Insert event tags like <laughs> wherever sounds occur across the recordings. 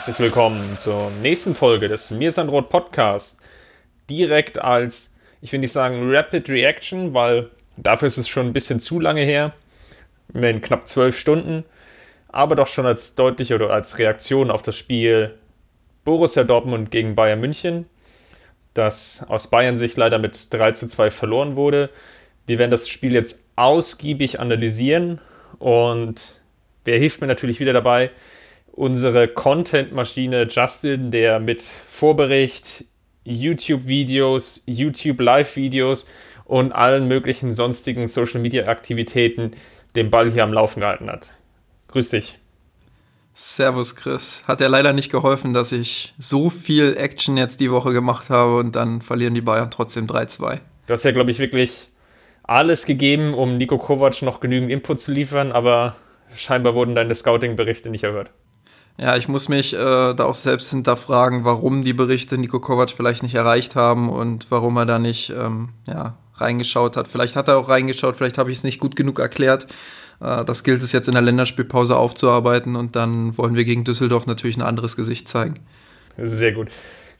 Herzlich willkommen zur nächsten Folge des Mir Rot Podcast. Direkt als, ich will nicht sagen Rapid Reaction, weil dafür ist es schon ein bisschen zu lange her, in knapp zwölf Stunden, aber doch schon als deutliche oder als Reaktion auf das Spiel Borussia Dortmund gegen Bayern München, das aus Bayern Sicht leider mit 3 zu 2 verloren wurde. Wir werden das Spiel jetzt ausgiebig analysieren und wer hilft mir natürlich wieder dabei? Unsere Content-Maschine Justin, der mit Vorbericht, YouTube-Videos, YouTube-Live-Videos und allen möglichen sonstigen Social-Media-Aktivitäten den Ball hier am Laufen gehalten hat. Grüß dich. Servus Chris. Hat ja leider nicht geholfen, dass ich so viel Action jetzt die Woche gemacht habe und dann verlieren die Bayern trotzdem 3-2. Du hast ja, glaube ich, wirklich alles gegeben, um Nico Kovac noch genügend Input zu liefern, aber scheinbar wurden deine Scouting-Berichte nicht erhört. Ja, ich muss mich äh, da auch selbst hinterfragen, warum die Berichte Nico Kovac vielleicht nicht erreicht haben und warum er da nicht ähm, ja, reingeschaut hat. Vielleicht hat er auch reingeschaut, vielleicht habe ich es nicht gut genug erklärt. Äh, das gilt es jetzt in der Länderspielpause aufzuarbeiten und dann wollen wir gegen Düsseldorf natürlich ein anderes Gesicht zeigen. Sehr gut.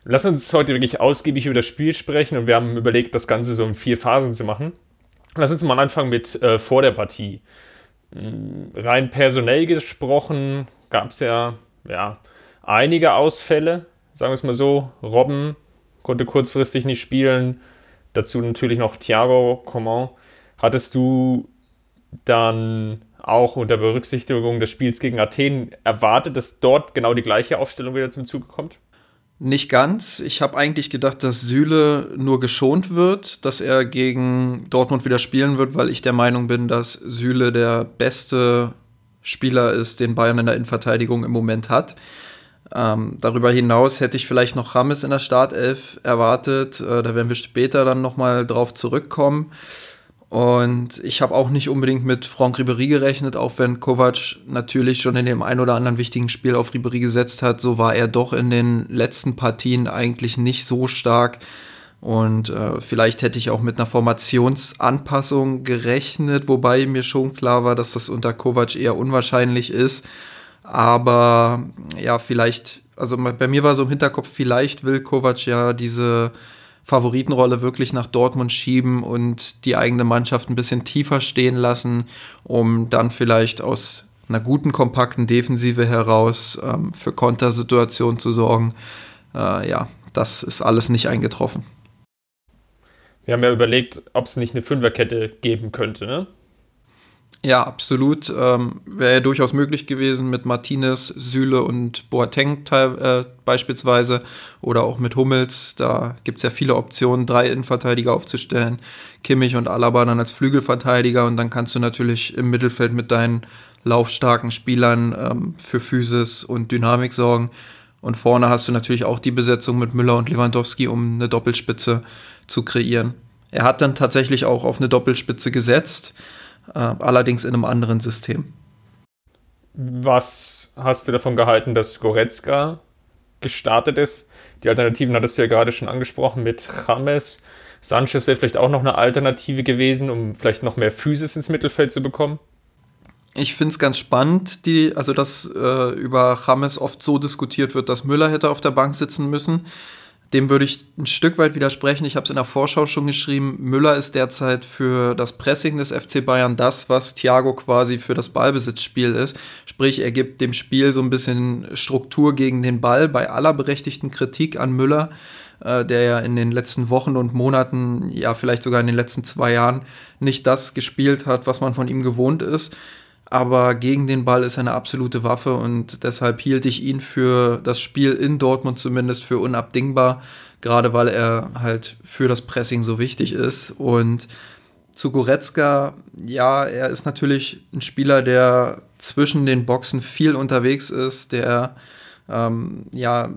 Lass uns heute wirklich ausgiebig über das Spiel sprechen und wir haben überlegt, das Ganze so in vier Phasen zu machen. Lass uns mal anfangen mit äh, vor der Partie. Hm, rein personell gesprochen gab es ja ja, einige Ausfälle, sagen wir es mal so. Robben konnte kurzfristig nicht spielen. Dazu natürlich noch Thiago Coman. Hattest du dann auch unter Berücksichtigung des Spiels gegen Athen erwartet, dass dort genau die gleiche Aufstellung wieder zum Zuge kommt? Nicht ganz. Ich habe eigentlich gedacht, dass Süle nur geschont wird, dass er gegen Dortmund wieder spielen wird, weil ich der Meinung bin, dass Süle der beste Spieler ist, den Bayern in der Innenverteidigung im Moment hat. Ähm, darüber hinaus hätte ich vielleicht noch Rames in der Startelf erwartet. Äh, da werden wir später dann nochmal drauf zurückkommen. Und ich habe auch nicht unbedingt mit Franck Ribéry gerechnet, auch wenn Kovac natürlich schon in dem ein oder anderen wichtigen Spiel auf Ribéry gesetzt hat, so war er doch in den letzten Partien eigentlich nicht so stark. Und äh, vielleicht hätte ich auch mit einer Formationsanpassung gerechnet, wobei mir schon klar war, dass das unter Kovac eher unwahrscheinlich ist. Aber ja, vielleicht, also bei mir war so im Hinterkopf, vielleicht will Kovac ja diese Favoritenrolle wirklich nach Dortmund schieben und die eigene Mannschaft ein bisschen tiefer stehen lassen, um dann vielleicht aus einer guten, kompakten Defensive heraus ähm, für Kontersituationen zu sorgen. Äh, ja, das ist alles nicht eingetroffen. Wir haben ja überlegt, ob es nicht eine Fünferkette geben könnte, ne? Ja, absolut. Ähm, Wäre ja durchaus möglich gewesen mit Martinez, Süle und Boateng äh, beispielsweise oder auch mit Hummels. Da gibt es ja viele Optionen, drei Innenverteidiger aufzustellen. Kimmich und Alaba dann als Flügelverteidiger und dann kannst du natürlich im Mittelfeld mit deinen laufstarken Spielern ähm, für Physis und Dynamik sorgen. Und vorne hast du natürlich auch die Besetzung mit Müller und Lewandowski, um eine Doppelspitze zu kreieren. Er hat dann tatsächlich auch auf eine Doppelspitze gesetzt, äh, allerdings in einem anderen System. Was hast du davon gehalten, dass Goretzka gestartet ist? Die Alternativen hattest du ja gerade schon angesprochen mit James. Sanchez wäre vielleicht auch noch eine Alternative gewesen, um vielleicht noch mehr Physis ins Mittelfeld zu bekommen. Ich finde es ganz spannend, die, also dass äh, über James oft so diskutiert wird, dass Müller hätte auf der Bank sitzen müssen. Dem würde ich ein Stück weit widersprechen. Ich habe es in der Vorschau schon geschrieben. Müller ist derzeit für das Pressing des FC Bayern das, was Thiago quasi für das Ballbesitzspiel ist. Sprich, er gibt dem Spiel so ein bisschen Struktur gegen den Ball bei aller berechtigten Kritik an Müller, äh, der ja in den letzten Wochen und Monaten, ja vielleicht sogar in den letzten zwei Jahren nicht das gespielt hat, was man von ihm gewohnt ist aber gegen den Ball ist er eine absolute Waffe und deshalb hielt ich ihn für das Spiel in Dortmund zumindest für unabdingbar, gerade weil er halt für das Pressing so wichtig ist. Und zu Goretzka, ja, er ist natürlich ein Spieler, der zwischen den Boxen viel unterwegs ist, der ähm, ja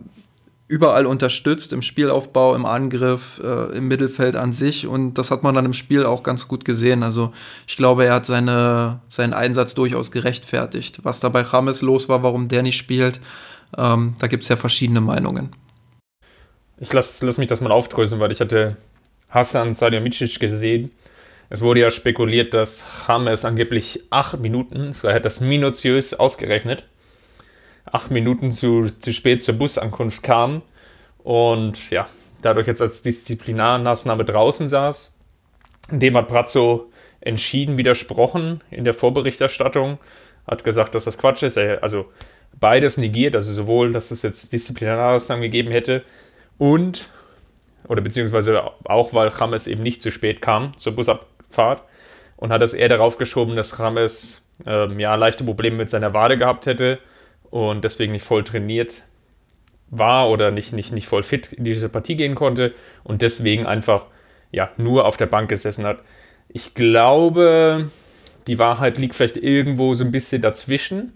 überall unterstützt, im Spielaufbau, im Angriff, äh, im Mittelfeld an sich. Und das hat man dann im Spiel auch ganz gut gesehen. Also ich glaube, er hat seine, seinen Einsatz durchaus gerechtfertigt. Was da bei James los war, warum der nicht spielt, ähm, da gibt es ja verschiedene Meinungen. Ich lasse lass mich das mal aufdröseln, weil ich hatte Hassan Salihamidzic gesehen. Es wurde ja spekuliert, dass James angeblich acht Minuten, so er hat das minutiös ausgerechnet, acht Minuten zu, zu spät zur Busankunft kam und ja, dadurch jetzt als Disziplinarmaßnahme draußen saß. Dem hat Brazzo entschieden widersprochen in der Vorberichterstattung, hat gesagt, dass das Quatsch ist. Also beides negiert, also sowohl, dass es jetzt Disziplinarmaßnahmen gegeben hätte und, oder beziehungsweise auch, weil James eben nicht zu spät kam zur Busabfahrt und hat es eher darauf geschoben, dass James ähm, ja leichte Probleme mit seiner Wade gehabt hätte und deswegen nicht voll trainiert war oder nicht, nicht, nicht voll fit in diese Partie gehen konnte und deswegen einfach ja, nur auf der Bank gesessen hat. Ich glaube, die Wahrheit liegt vielleicht irgendwo so ein bisschen dazwischen.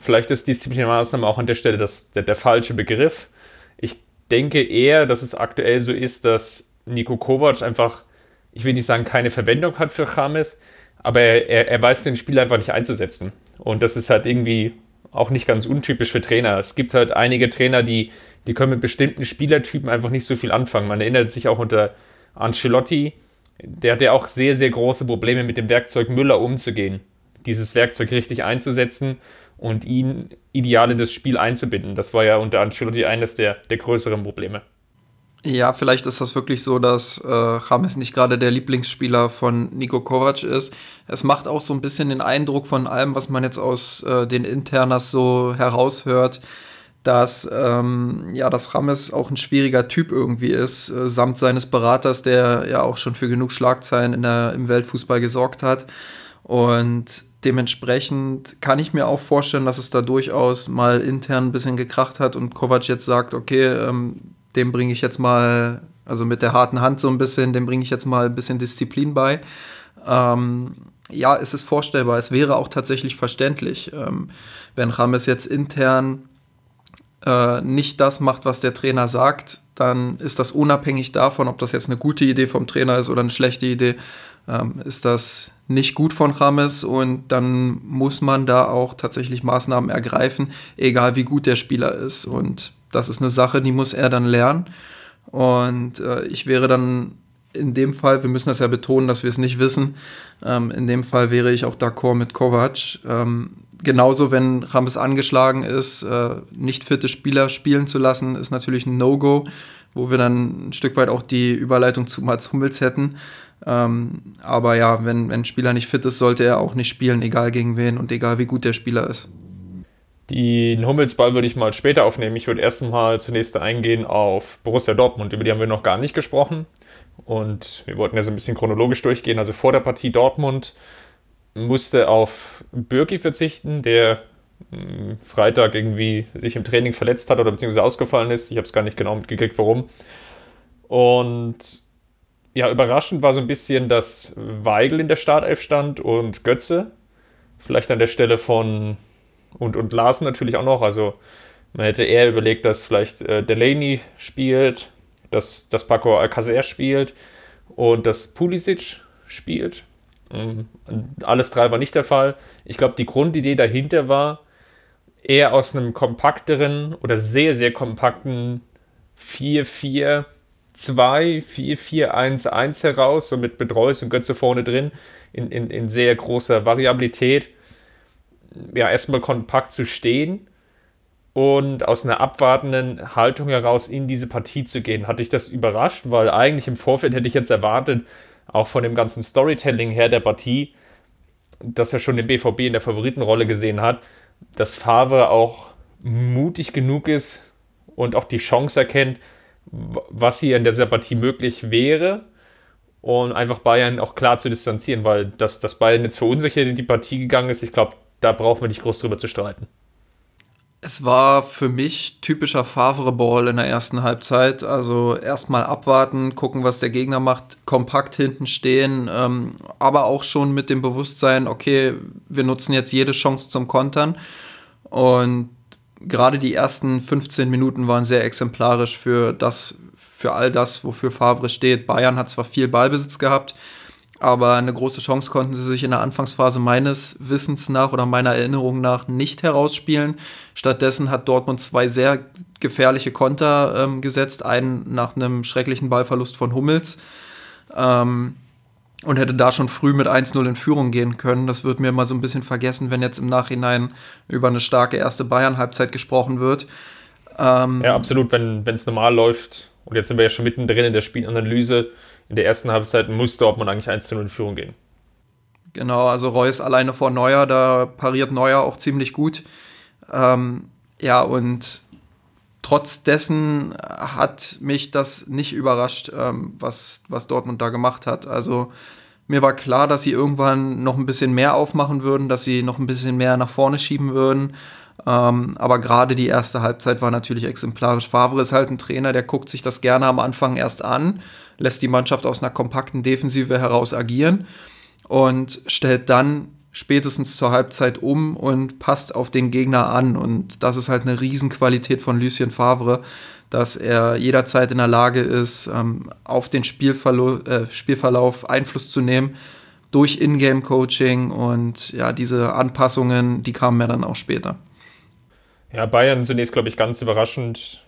Vielleicht ist Disziplinarmaßnahme auch an der Stelle das, der, der falsche Begriff. Ich denke eher, dass es aktuell so ist, dass Nico Kovac einfach, ich will nicht sagen, keine Verwendung hat für James, aber er, er, er weiß den Spiel einfach nicht einzusetzen. Und das ist halt irgendwie auch nicht ganz untypisch für Trainer. Es gibt halt einige Trainer, die, die können mit bestimmten Spielertypen einfach nicht so viel anfangen. Man erinnert sich auch unter Ancelotti, der hat ja auch sehr, sehr große Probleme mit dem Werkzeug Müller umzugehen. Dieses Werkzeug richtig einzusetzen und ihn ideal in das Spiel einzubinden. Das war ja unter Ancelotti eines der, der größeren Probleme. Ja, vielleicht ist das wirklich so, dass äh, James nicht gerade der Lieblingsspieler von Nico Kovac ist. Es macht auch so ein bisschen den Eindruck von allem, was man jetzt aus äh, den Internas so heraushört, dass ähm, ja, dass James auch ein schwieriger Typ irgendwie ist, äh, samt seines Beraters, der ja auch schon für genug Schlagzeilen in der, im Weltfußball gesorgt hat. Und dementsprechend kann ich mir auch vorstellen, dass es da durchaus mal intern ein bisschen gekracht hat und Kovac jetzt sagt, okay, ähm, dem bringe ich jetzt mal, also mit der harten Hand so ein bisschen, dem bringe ich jetzt mal ein bisschen Disziplin bei. Ähm, ja, es ist vorstellbar. Es wäre auch tatsächlich verständlich, ähm, wenn Rames jetzt intern äh, nicht das macht, was der Trainer sagt, dann ist das unabhängig davon, ob das jetzt eine gute Idee vom Trainer ist oder eine schlechte Idee, ähm, ist das nicht gut von Rames und dann muss man da auch tatsächlich Maßnahmen ergreifen, egal wie gut der Spieler ist. Und das ist eine Sache, die muss er dann lernen. Und äh, ich wäre dann in dem Fall, wir müssen das ja betonen, dass wir es nicht wissen, ähm, in dem Fall wäre ich auch d'accord mit Kovac. Ähm, genauso, wenn Rames angeschlagen ist, äh, nicht fitte Spieler spielen zu lassen, ist natürlich ein No-Go, wo wir dann ein Stück weit auch die Überleitung zu Mats Hummels hätten. Ähm, aber ja, wenn, wenn ein Spieler nicht fit ist, sollte er auch nicht spielen, egal gegen wen und egal wie gut der Spieler ist. Den Hummelsball würde ich mal später aufnehmen. Ich würde erstmal zunächst eingehen auf Borussia Dortmund. Über die haben wir noch gar nicht gesprochen. Und wir wollten ja so ein bisschen chronologisch durchgehen. Also vor der Partie Dortmund musste auf Birki verzichten, der hm, Freitag irgendwie sich im Training verletzt hat oder beziehungsweise ausgefallen ist. Ich habe es gar nicht genau mitgekriegt, warum. Und ja, überraschend war so ein bisschen, dass Weigel in der Startelf stand und Götze. Vielleicht an der Stelle von und, und Larsen natürlich auch noch. Also man hätte eher überlegt, dass vielleicht äh, Delaney spielt, dass, dass Paco Alcacer spielt und dass Pulisic spielt. Ähm, alles drei war nicht der Fall. Ich glaube, die Grundidee dahinter war, eher aus einem kompakteren oder sehr, sehr kompakten 4-4-2, 4-4-1-1 heraus, so mit Bedreus und Götze vorne drin, in, in, in sehr großer Variabilität ja, erstmal kompakt zu stehen und aus einer abwartenden Haltung heraus in diese Partie zu gehen. Hatte ich das überrascht, weil eigentlich im Vorfeld hätte ich jetzt erwartet, auch von dem ganzen Storytelling her der Partie, dass er schon den BVB in der Favoritenrolle gesehen hat, dass Favre auch mutig genug ist und auch die Chance erkennt, was hier in dieser Partie möglich wäre und einfach Bayern auch klar zu distanzieren, weil dass, dass Bayern jetzt verunsichert in die Partie gegangen ist, ich glaube, da brauchen wir nicht groß drüber zu streiten. Es war für mich typischer Favre-Ball in der ersten Halbzeit. Also erstmal abwarten, gucken, was der Gegner macht, kompakt hinten stehen, ähm, aber auch schon mit dem Bewusstsein, okay, wir nutzen jetzt jede Chance zum Kontern. Und gerade die ersten 15 Minuten waren sehr exemplarisch für das, für all das, wofür Favre steht. Bayern hat zwar viel Ballbesitz gehabt, aber eine große Chance konnten sie sich in der Anfangsphase meines Wissens nach oder meiner Erinnerung nach nicht herausspielen. Stattdessen hat Dortmund zwei sehr gefährliche Konter ähm, gesetzt, einen nach einem schrecklichen Ballverlust von Hummels. Ähm, und hätte da schon früh mit 1-0 in Führung gehen können. Das wird mir mal so ein bisschen vergessen, wenn jetzt im Nachhinein über eine starke erste Bayern-Halbzeit gesprochen wird. Ähm, ja, absolut, wenn es normal läuft. Und jetzt sind wir ja schon mittendrin in der Spielanalyse in der ersten Halbzeit muss Dortmund eigentlich 1 zu 0 in Führung gehen. Genau, also Reus alleine vor Neuer, da pariert Neuer auch ziemlich gut. Ähm, ja, und trotz dessen hat mich das nicht überrascht, ähm, was, was Dortmund da gemacht hat. Also mir war klar, dass sie irgendwann noch ein bisschen mehr aufmachen würden, dass sie noch ein bisschen mehr nach vorne schieben würden. Ähm, aber gerade die erste Halbzeit war natürlich exemplarisch. Favre ist halt ein Trainer, der guckt sich das gerne am Anfang erst an, lässt die Mannschaft aus einer kompakten Defensive heraus agieren und stellt dann spätestens zur Halbzeit um und passt auf den Gegner an. Und das ist halt eine Riesenqualität von Lucien Favre, dass er jederzeit in der Lage ist, ähm, auf den Spielverlo äh, Spielverlauf Einfluss zu nehmen durch Ingame-Coaching und ja, diese Anpassungen, die kamen ja dann auch später. Ja, Bayern zunächst, glaube ich, ganz überraschend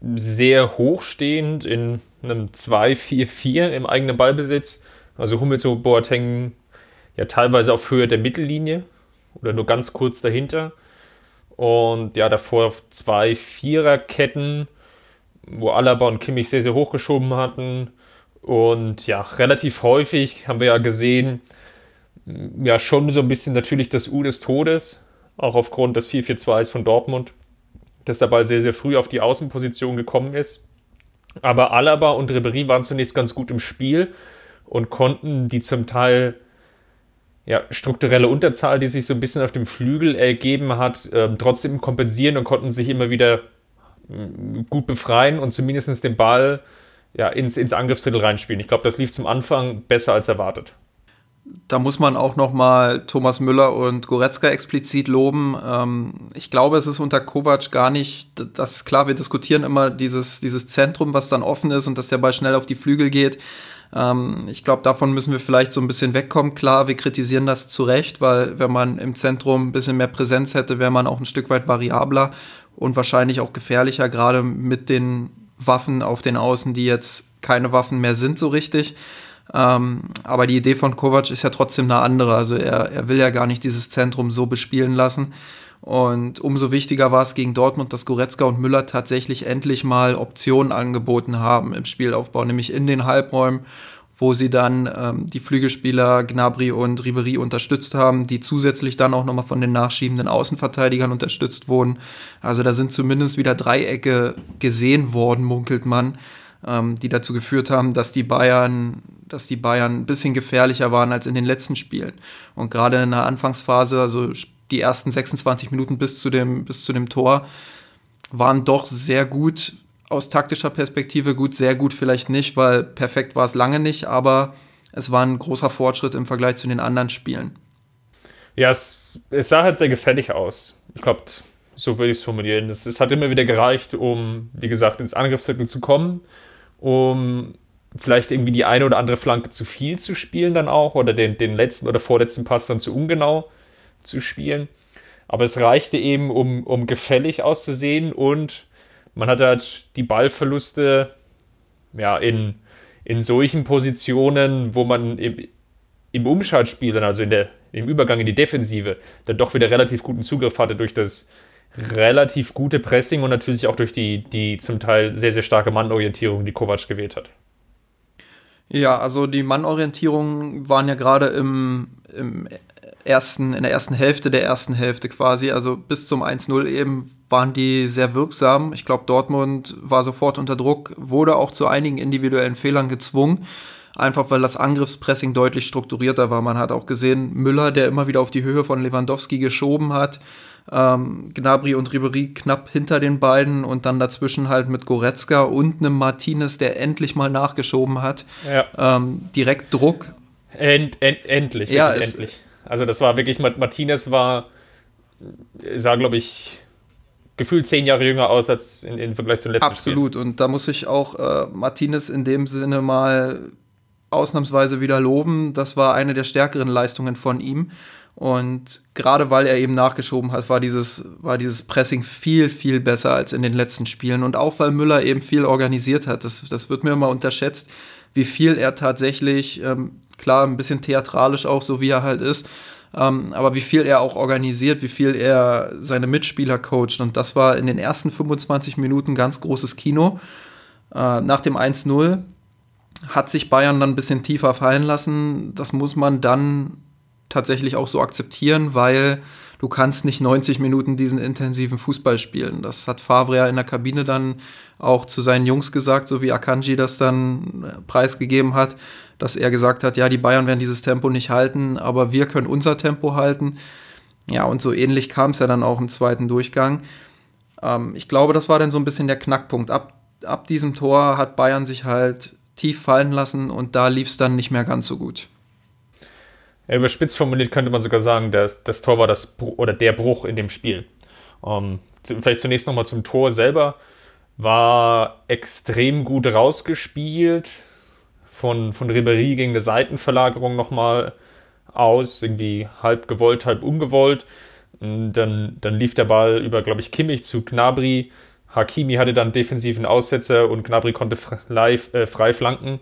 sehr hochstehend in einem 2-4-4 im eigenen Ballbesitz. Also Hummels und Boateng ja teilweise auf Höhe der Mittellinie oder nur ganz kurz dahinter. Und ja, davor auf zwei Viererketten, wo Alaba und Kimmich sehr, sehr hochgeschoben hatten. Und ja, relativ häufig haben wir ja gesehen, ja, schon so ein bisschen natürlich das U des Todes auch aufgrund des 4-4-2s von Dortmund, das dabei sehr, sehr früh auf die Außenposition gekommen ist. Aber Alaba und Ribery waren zunächst ganz gut im Spiel und konnten die zum Teil ja, strukturelle Unterzahl, die sich so ein bisschen auf dem Flügel ergeben hat, äh, trotzdem kompensieren und konnten sich immer wieder äh, gut befreien und zumindest den Ball ja, ins, ins Angriffsdrittel reinspielen. Ich glaube, das lief zum Anfang besser als erwartet da muss man auch noch mal Thomas Müller und Goretzka explizit loben. Ähm, ich glaube, es ist unter Kovac gar nicht, das ist klar, wir diskutieren immer dieses, dieses Zentrum, was dann offen ist und dass der Ball schnell auf die Flügel geht. Ähm, ich glaube, davon müssen wir vielleicht so ein bisschen wegkommen. Klar, wir kritisieren das zu Recht, weil wenn man im Zentrum ein bisschen mehr Präsenz hätte, wäre man auch ein Stück weit variabler und wahrscheinlich auch gefährlicher, gerade mit den Waffen auf den Außen, die jetzt keine Waffen mehr sind so richtig. Ähm, aber die Idee von Kovac ist ja trotzdem eine andere. Also er, er will ja gar nicht dieses Zentrum so bespielen lassen. Und umso wichtiger war es gegen Dortmund, dass Goretzka und Müller tatsächlich endlich mal Optionen angeboten haben im Spielaufbau, nämlich in den Halbräumen, wo sie dann ähm, die Flügelspieler Gnabry und Ribery unterstützt haben, die zusätzlich dann auch nochmal von den nachschiebenden Außenverteidigern unterstützt wurden. Also da sind zumindest wieder Dreiecke gesehen worden, munkelt man, ähm, die dazu geführt haben, dass die Bayern dass die Bayern ein bisschen gefährlicher waren als in den letzten Spielen. Und gerade in der Anfangsphase, also die ersten 26 Minuten bis zu dem, bis zu dem Tor, waren doch sehr gut aus taktischer Perspektive. Gut, sehr gut vielleicht nicht, weil perfekt war es lange nicht, aber es war ein großer Fortschritt im Vergleich zu den anderen Spielen. Ja, es, es sah halt sehr gefällig aus. Ich glaube, so würde ich es formulieren. Es, es hat immer wieder gereicht, um, wie gesagt, ins Angriffsviertel zu kommen, um vielleicht irgendwie die eine oder andere Flanke zu viel zu spielen dann auch oder den, den letzten oder vorletzten Pass dann zu ungenau zu spielen. Aber es reichte eben, um, um gefällig auszusehen und man hat halt die Ballverluste ja, in, in solchen Positionen, wo man im, im Umschaltspiel, dann also in der, im Übergang in die Defensive, dann doch wieder relativ guten Zugriff hatte durch das relativ gute Pressing und natürlich auch durch die, die zum Teil sehr, sehr starke Mannorientierung, die Kovac gewählt hat. Ja, also die Mannorientierungen waren ja gerade im, im ersten, in der ersten Hälfte der ersten Hälfte quasi, also bis zum 1-0 eben, waren die sehr wirksam. Ich glaube, Dortmund war sofort unter Druck, wurde auch zu einigen individuellen Fehlern gezwungen. Einfach weil das Angriffspressing deutlich strukturierter war. Man hat auch gesehen, Müller, der immer wieder auf die Höhe von Lewandowski geschoben hat, ähm, Gnabry und Ribery knapp hinter den beiden und dann dazwischen halt mit Goretzka und einem Martinez, der endlich mal nachgeschoben hat. Ja. Ähm, direkt Druck. End, end, endlich, ja, endlich. Also das war wirklich, Martinez war, sah glaube ich gefühlt zehn Jahre jünger aus als in, in Vergleich zum letzten Absolut. Spiel. Und da muss ich auch äh, Martinez in dem Sinne mal ausnahmsweise wieder loben. Das war eine der stärkeren Leistungen von ihm. Und gerade weil er eben nachgeschoben hat, war dieses, war dieses Pressing viel, viel besser als in den letzten Spielen. Und auch weil Müller eben viel organisiert hat. Das, das wird mir immer unterschätzt, wie viel er tatsächlich, ähm, klar, ein bisschen theatralisch auch, so wie er halt ist, ähm, aber wie viel er auch organisiert, wie viel er seine Mitspieler coacht. Und das war in den ersten 25 Minuten ganz großes Kino. Äh, nach dem 1-0 hat sich Bayern dann ein bisschen tiefer fallen lassen. Das muss man dann tatsächlich auch so akzeptieren, weil du kannst nicht 90 Minuten diesen intensiven Fußball spielen. Das hat Favre ja in der Kabine dann auch zu seinen Jungs gesagt, so wie Akanji das dann äh, preisgegeben hat, dass er gesagt hat, ja, die Bayern werden dieses Tempo nicht halten, aber wir können unser Tempo halten. Ja, und so ähnlich kam es ja dann auch im zweiten Durchgang. Ähm, ich glaube, das war dann so ein bisschen der Knackpunkt. Ab, ab diesem Tor hat Bayern sich halt tief fallen lassen und da lief es dann nicht mehr ganz so gut. Überspitzt formuliert könnte man sogar sagen, das, das Tor war das oder der Bruch in dem Spiel. Um, ähm, vielleicht zunächst nochmal zum Tor selber. War extrem gut rausgespielt. Von, von Ribéry gegen eine Seitenverlagerung nochmal aus. Irgendwie halb gewollt, halb ungewollt. Dann, dann lief der Ball über, glaube ich, Kimmich zu Gnabry. Hakimi hatte dann defensiven Aussetzer und Gnabry konnte frei, äh, frei flanken.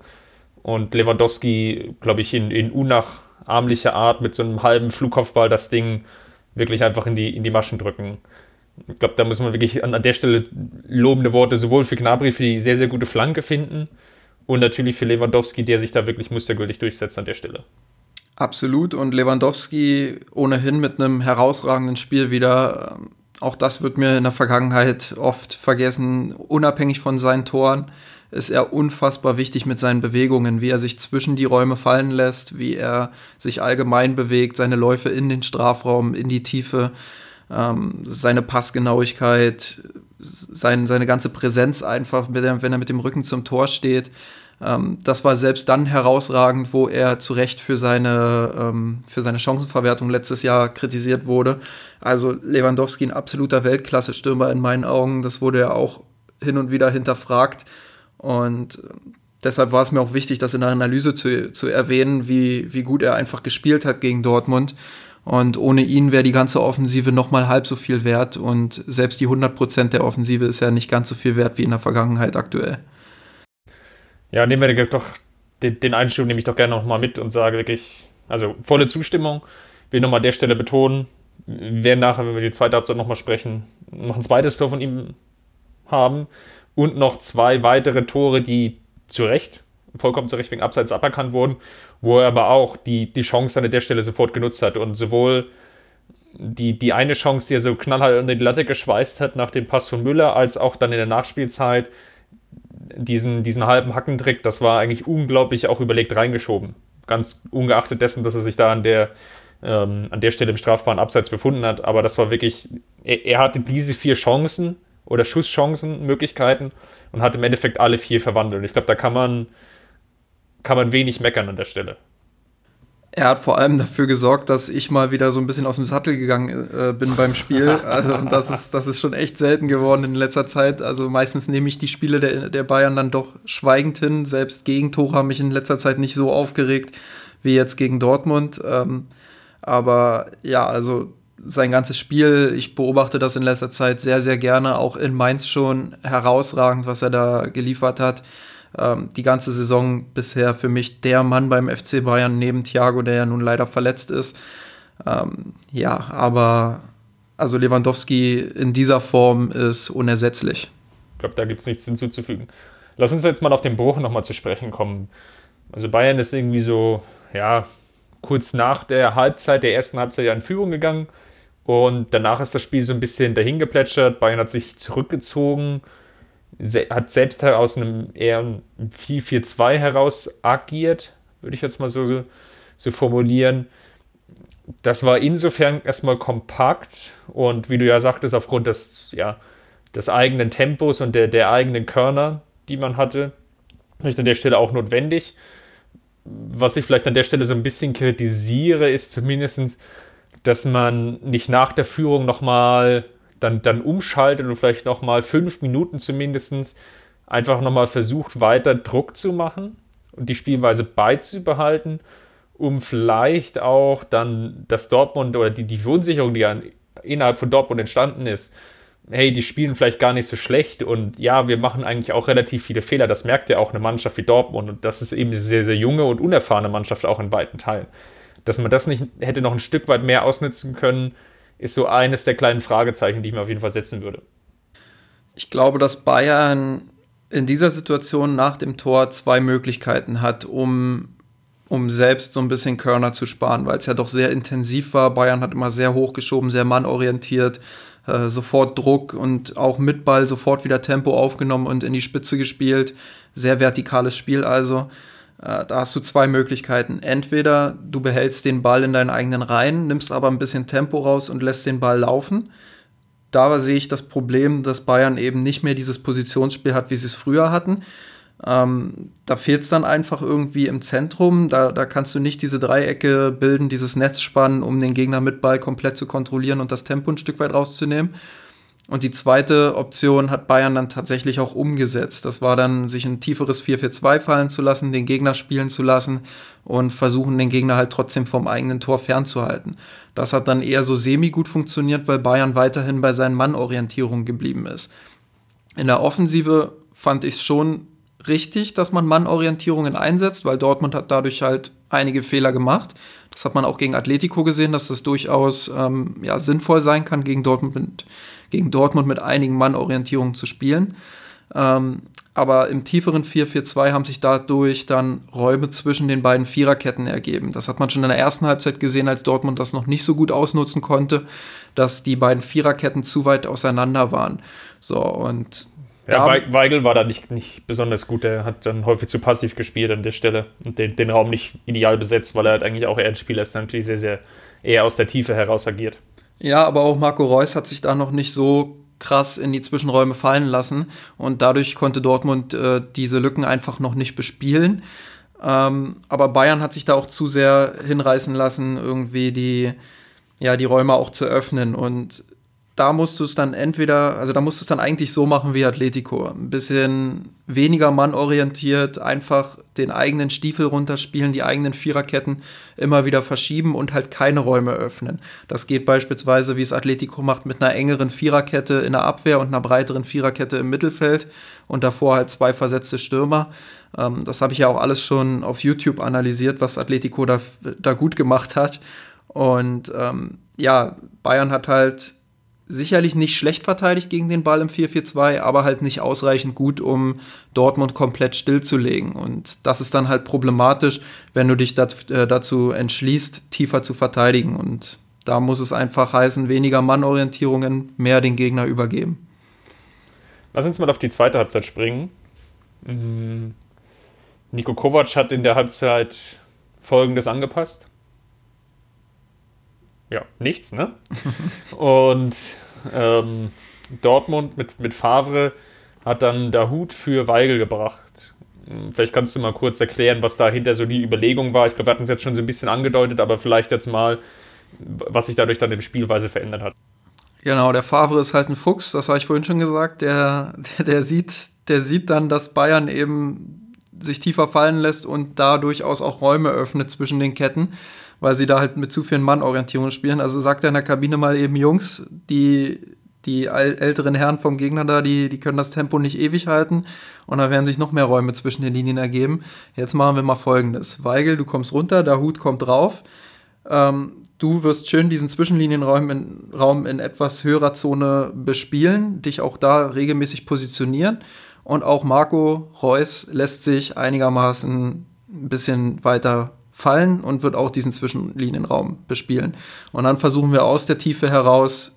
Und Lewandowski, glaube ich, in, in Unach armliche Art mit so einem halben Flugkopfball das Ding wirklich einfach in die, in die Maschen drücken. Ich glaube, da muss man wirklich an, an der Stelle lobende Worte sowohl für Gnabry für die sehr, sehr gute Flanke finden und natürlich für Lewandowski, der sich da wirklich mustergültig durchsetzt an der Stelle. Absolut und Lewandowski ohnehin mit einem herausragenden Spiel wieder. Auch das wird mir in der Vergangenheit oft vergessen, unabhängig von seinen Toren ist er unfassbar wichtig mit seinen Bewegungen, wie er sich zwischen die Räume fallen lässt, wie er sich allgemein bewegt, seine Läufe in den Strafraum, in die Tiefe, ähm, seine Passgenauigkeit, sein, seine ganze Präsenz einfach, wenn er, wenn er mit dem Rücken zum Tor steht. Ähm, das war selbst dann herausragend, wo er zu Recht für seine, ähm, für seine Chancenverwertung letztes Jahr kritisiert wurde. Also Lewandowski ein absoluter Weltklasse-Stürmer in meinen Augen. Das wurde ja auch hin und wieder hinterfragt. Und deshalb war es mir auch wichtig, das in der Analyse zu, zu erwähnen, wie, wie gut er einfach gespielt hat gegen Dortmund. Und ohne ihn wäre die ganze Offensive nochmal halb so viel wert. Und selbst die 100% der Offensive ist ja nicht ganz so viel wert wie in der Vergangenheit aktuell. Ja, nehmen wir doch den, den Einstieg nehme ich doch gerne nochmal mit und sage wirklich, also volle Zustimmung. Will nochmal an der Stelle betonen, werden nachher, wenn wir die zweite Halbzeit nochmal sprechen, noch ein zweites Tor von ihm haben und noch zwei weitere Tore, die zu Recht, vollkommen zu Recht wegen Abseits aberkannt wurden, wo er aber auch die, die Chance an der Stelle sofort genutzt hat und sowohl die, die eine Chance, die er so knallhart unter die Latte geschweißt hat nach dem Pass von Müller, als auch dann in der Nachspielzeit diesen, diesen halben Hackentrick, das war eigentlich unglaublich auch überlegt reingeschoben. Ganz ungeachtet dessen, dass er sich da an der, ähm, an der Stelle im strafbaren Abseits befunden hat. Aber das war wirklich, er, er hatte diese vier Chancen oder Schusschancen, Möglichkeiten und hat im Endeffekt alle vier verwandelt. Ich glaube, da kann man, kann man wenig meckern an der Stelle. Er hat vor allem dafür gesorgt, dass ich mal wieder so ein bisschen aus dem Sattel gegangen äh, bin beim Spiel. Also das ist, das ist schon echt selten geworden in letzter Zeit. Also meistens nehme ich die Spiele der, der Bayern dann doch schweigend hin. Selbst Gegentore haben mich in letzter Zeit nicht so aufgeregt wie jetzt gegen Dortmund. Ähm, aber ja, also sein ganzes Spiel, ich beobachte das in letzter Zeit sehr, sehr gerne, auch in Mainz schon herausragend, was er da geliefert hat. Ähm, die ganze Saison bisher für mich der Mann beim FC Bayern neben Thiago, der ja nun leider verletzt ist. Ähm, ja, aber also Lewandowski in dieser Form ist unersetzlich. Ich glaube, da gibt es nichts hinzuzufügen. Lass uns jetzt mal auf den Bruch nochmal zu sprechen kommen. Also Bayern ist irgendwie so, ja, kurz nach der Halbzeit, der ersten Halbzeit ja in Führung gegangen und danach ist das Spiel so ein bisschen dahin geplätschert. Bayern hat sich zurückgezogen, hat selbst aus einem eher 4-4-2 heraus agiert, würde ich jetzt mal so, so formulieren. Das war insofern erstmal kompakt und wie du ja sagtest, aufgrund des, ja, des eigenen Tempos und der, der eigenen Körner, die man hatte, vielleicht an der Stelle auch notwendig. Was ich vielleicht an der Stelle so ein bisschen kritisiere, ist zumindestens dass man nicht nach der Führung nochmal dann, dann umschaltet und vielleicht nochmal fünf Minuten zumindest einfach nochmal versucht, weiter Druck zu machen und die Spielweise beizubehalten, um vielleicht auch dann das Dortmund oder die, die Verunsicherung, die ja innerhalb von Dortmund entstanden ist, hey, die spielen vielleicht gar nicht so schlecht und ja, wir machen eigentlich auch relativ viele Fehler. Das merkt ja auch eine Mannschaft wie Dortmund und das ist eben eine sehr, sehr junge und unerfahrene Mannschaft auch in weiten Teilen. Dass man das nicht hätte noch ein Stück weit mehr ausnutzen können, ist so eines der kleinen Fragezeichen, die ich mir auf jeden Fall setzen würde. Ich glaube, dass Bayern in dieser Situation nach dem Tor zwei Möglichkeiten hat, um, um selbst so ein bisschen Körner zu sparen, weil es ja doch sehr intensiv war. Bayern hat immer sehr hochgeschoben, sehr mannorientiert, äh, sofort Druck und auch mit Ball sofort wieder Tempo aufgenommen und in die Spitze gespielt. Sehr vertikales Spiel also. Äh, da hast du zwei Möglichkeiten. Entweder du behältst den Ball in deinen eigenen Reihen, nimmst aber ein bisschen Tempo raus und lässt den Ball laufen. Da sehe ich das Problem, dass Bayern eben nicht mehr dieses Positionsspiel hat, wie sie es früher hatten. Ähm, da fehlt es dann einfach irgendwie im Zentrum. Da, da kannst du nicht diese Dreiecke bilden, dieses Netz spannen, um den Gegner mit Ball komplett zu kontrollieren und das Tempo ein Stück weit rauszunehmen. Und die zweite Option hat Bayern dann tatsächlich auch umgesetzt. Das war dann, sich ein tieferes 4-4-2 fallen zu lassen, den Gegner spielen zu lassen und versuchen, den Gegner halt trotzdem vom eigenen Tor fernzuhalten. Das hat dann eher so semi gut funktioniert, weil Bayern weiterhin bei seinen Mannorientierungen geblieben ist. In der Offensive fand ich es schon richtig, dass man Mannorientierungen einsetzt, weil Dortmund hat dadurch halt einige Fehler gemacht. Das hat man auch gegen Atletico gesehen, dass das durchaus ähm, ja, sinnvoll sein kann, gegen Dortmund mit, gegen Dortmund mit einigen Mannorientierungen zu spielen. Ähm, aber im tieferen 4-4-2 haben sich dadurch dann Räume zwischen den beiden Viererketten ergeben. Das hat man schon in der ersten Halbzeit gesehen, als Dortmund das noch nicht so gut ausnutzen konnte, dass die beiden Viererketten zu weit auseinander waren. So, und ja, Weigel war da nicht, nicht besonders gut. Er hat dann häufig zu passiv gespielt an der Stelle und den, den Raum nicht ideal besetzt, weil er halt eigentlich auch eher ein Spieler ist, der natürlich sehr, sehr eher aus der Tiefe heraus agiert. Ja, aber auch Marco Reus hat sich da noch nicht so krass in die Zwischenräume fallen lassen und dadurch konnte Dortmund äh, diese Lücken einfach noch nicht bespielen. Ähm, aber Bayern hat sich da auch zu sehr hinreißen lassen, irgendwie die, ja, die Räume auch zu öffnen und da musst du es dann entweder, also da musst du es dann eigentlich so machen wie Atletico. Ein bisschen weniger mannorientiert, einfach den eigenen Stiefel runterspielen, die eigenen Viererketten immer wieder verschieben und halt keine Räume öffnen. Das geht beispielsweise, wie es Atletico macht, mit einer engeren Viererkette in der Abwehr und einer breiteren Viererkette im Mittelfeld und davor halt zwei versetzte Stürmer. Ähm, das habe ich ja auch alles schon auf YouTube analysiert, was Atletico da, da gut gemacht hat. Und ähm, ja, Bayern hat halt sicherlich nicht schlecht verteidigt gegen den Ball im 4-4-2, aber halt nicht ausreichend gut, um Dortmund komplett stillzulegen. Und das ist dann halt problematisch, wenn du dich äh, dazu entschließt, tiefer zu verteidigen. Und da muss es einfach heißen, weniger Mannorientierungen, mehr den Gegner übergeben. Lass uns mal auf die zweite Halbzeit springen. Mhm. Nico Kovac hat in der Halbzeit Folgendes angepasst ja, nichts, ne? <laughs> und ähm, Dortmund mit, mit Favre hat dann Dahut für Weigel gebracht. Hm, vielleicht kannst du mal kurz erklären, was dahinter so die Überlegung war. Ich glaube, wir hatten es jetzt schon so ein bisschen angedeutet, aber vielleicht jetzt mal, was sich dadurch dann in der Spielweise verändert hat. Genau, der Favre ist halt ein Fuchs, das habe ich vorhin schon gesagt. Der, der, der, sieht, der sieht dann, dass Bayern eben sich tiefer fallen lässt und da durchaus auch Räume öffnet zwischen den Ketten weil sie da halt mit zu vielen Mann-Orientierungen spielen. Also sagt er in der Kabine mal eben, Jungs, die, die älteren Herren vom Gegner da, die, die können das Tempo nicht ewig halten und da werden sich noch mehr Räume zwischen den Linien ergeben. Jetzt machen wir mal folgendes. Weigel, du kommst runter, der Hut kommt drauf. Ähm, du wirst schön diesen Zwischenlinienraum in, Raum in etwas höherer Zone bespielen, dich auch da regelmäßig positionieren. Und auch Marco Reus lässt sich einigermaßen ein bisschen weiter fallen und wird auch diesen Zwischenlinienraum bespielen. Und dann versuchen wir aus der Tiefe heraus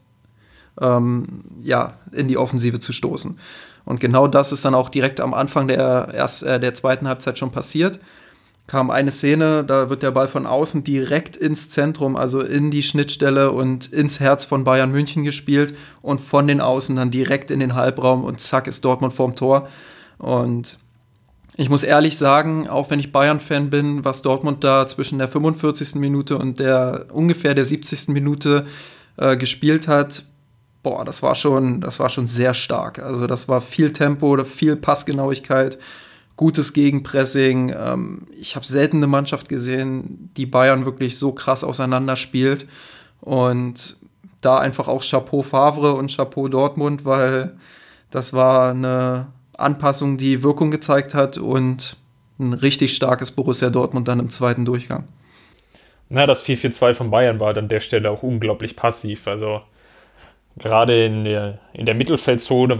ähm, ja, in die Offensive zu stoßen. Und genau das ist dann auch direkt am Anfang der, erst, äh, der zweiten Halbzeit schon passiert. Kam eine Szene, da wird der Ball von außen direkt ins Zentrum, also in die Schnittstelle und ins Herz von Bayern München gespielt und von den Außen dann direkt in den Halbraum und zack ist Dortmund vorm Tor. Und ich muss ehrlich sagen, auch wenn ich Bayern-Fan bin, was Dortmund da zwischen der 45. Minute und der ungefähr der 70. Minute äh, gespielt hat, boah, das war schon, das war schon sehr stark. Also das war viel Tempo, viel Passgenauigkeit, gutes Gegenpressing. Ähm, ich habe selten eine Mannschaft gesehen, die Bayern wirklich so krass auseinanderspielt. Und da einfach auch Chapeau Favre und Chapeau Dortmund, weil das war eine Anpassung, die Wirkung gezeigt hat und ein richtig starkes Borussia Dortmund dann im zweiten Durchgang. Na, das 4-4-2 von Bayern war an der Stelle auch unglaublich passiv. Also gerade in der, in der Mittelfeldzone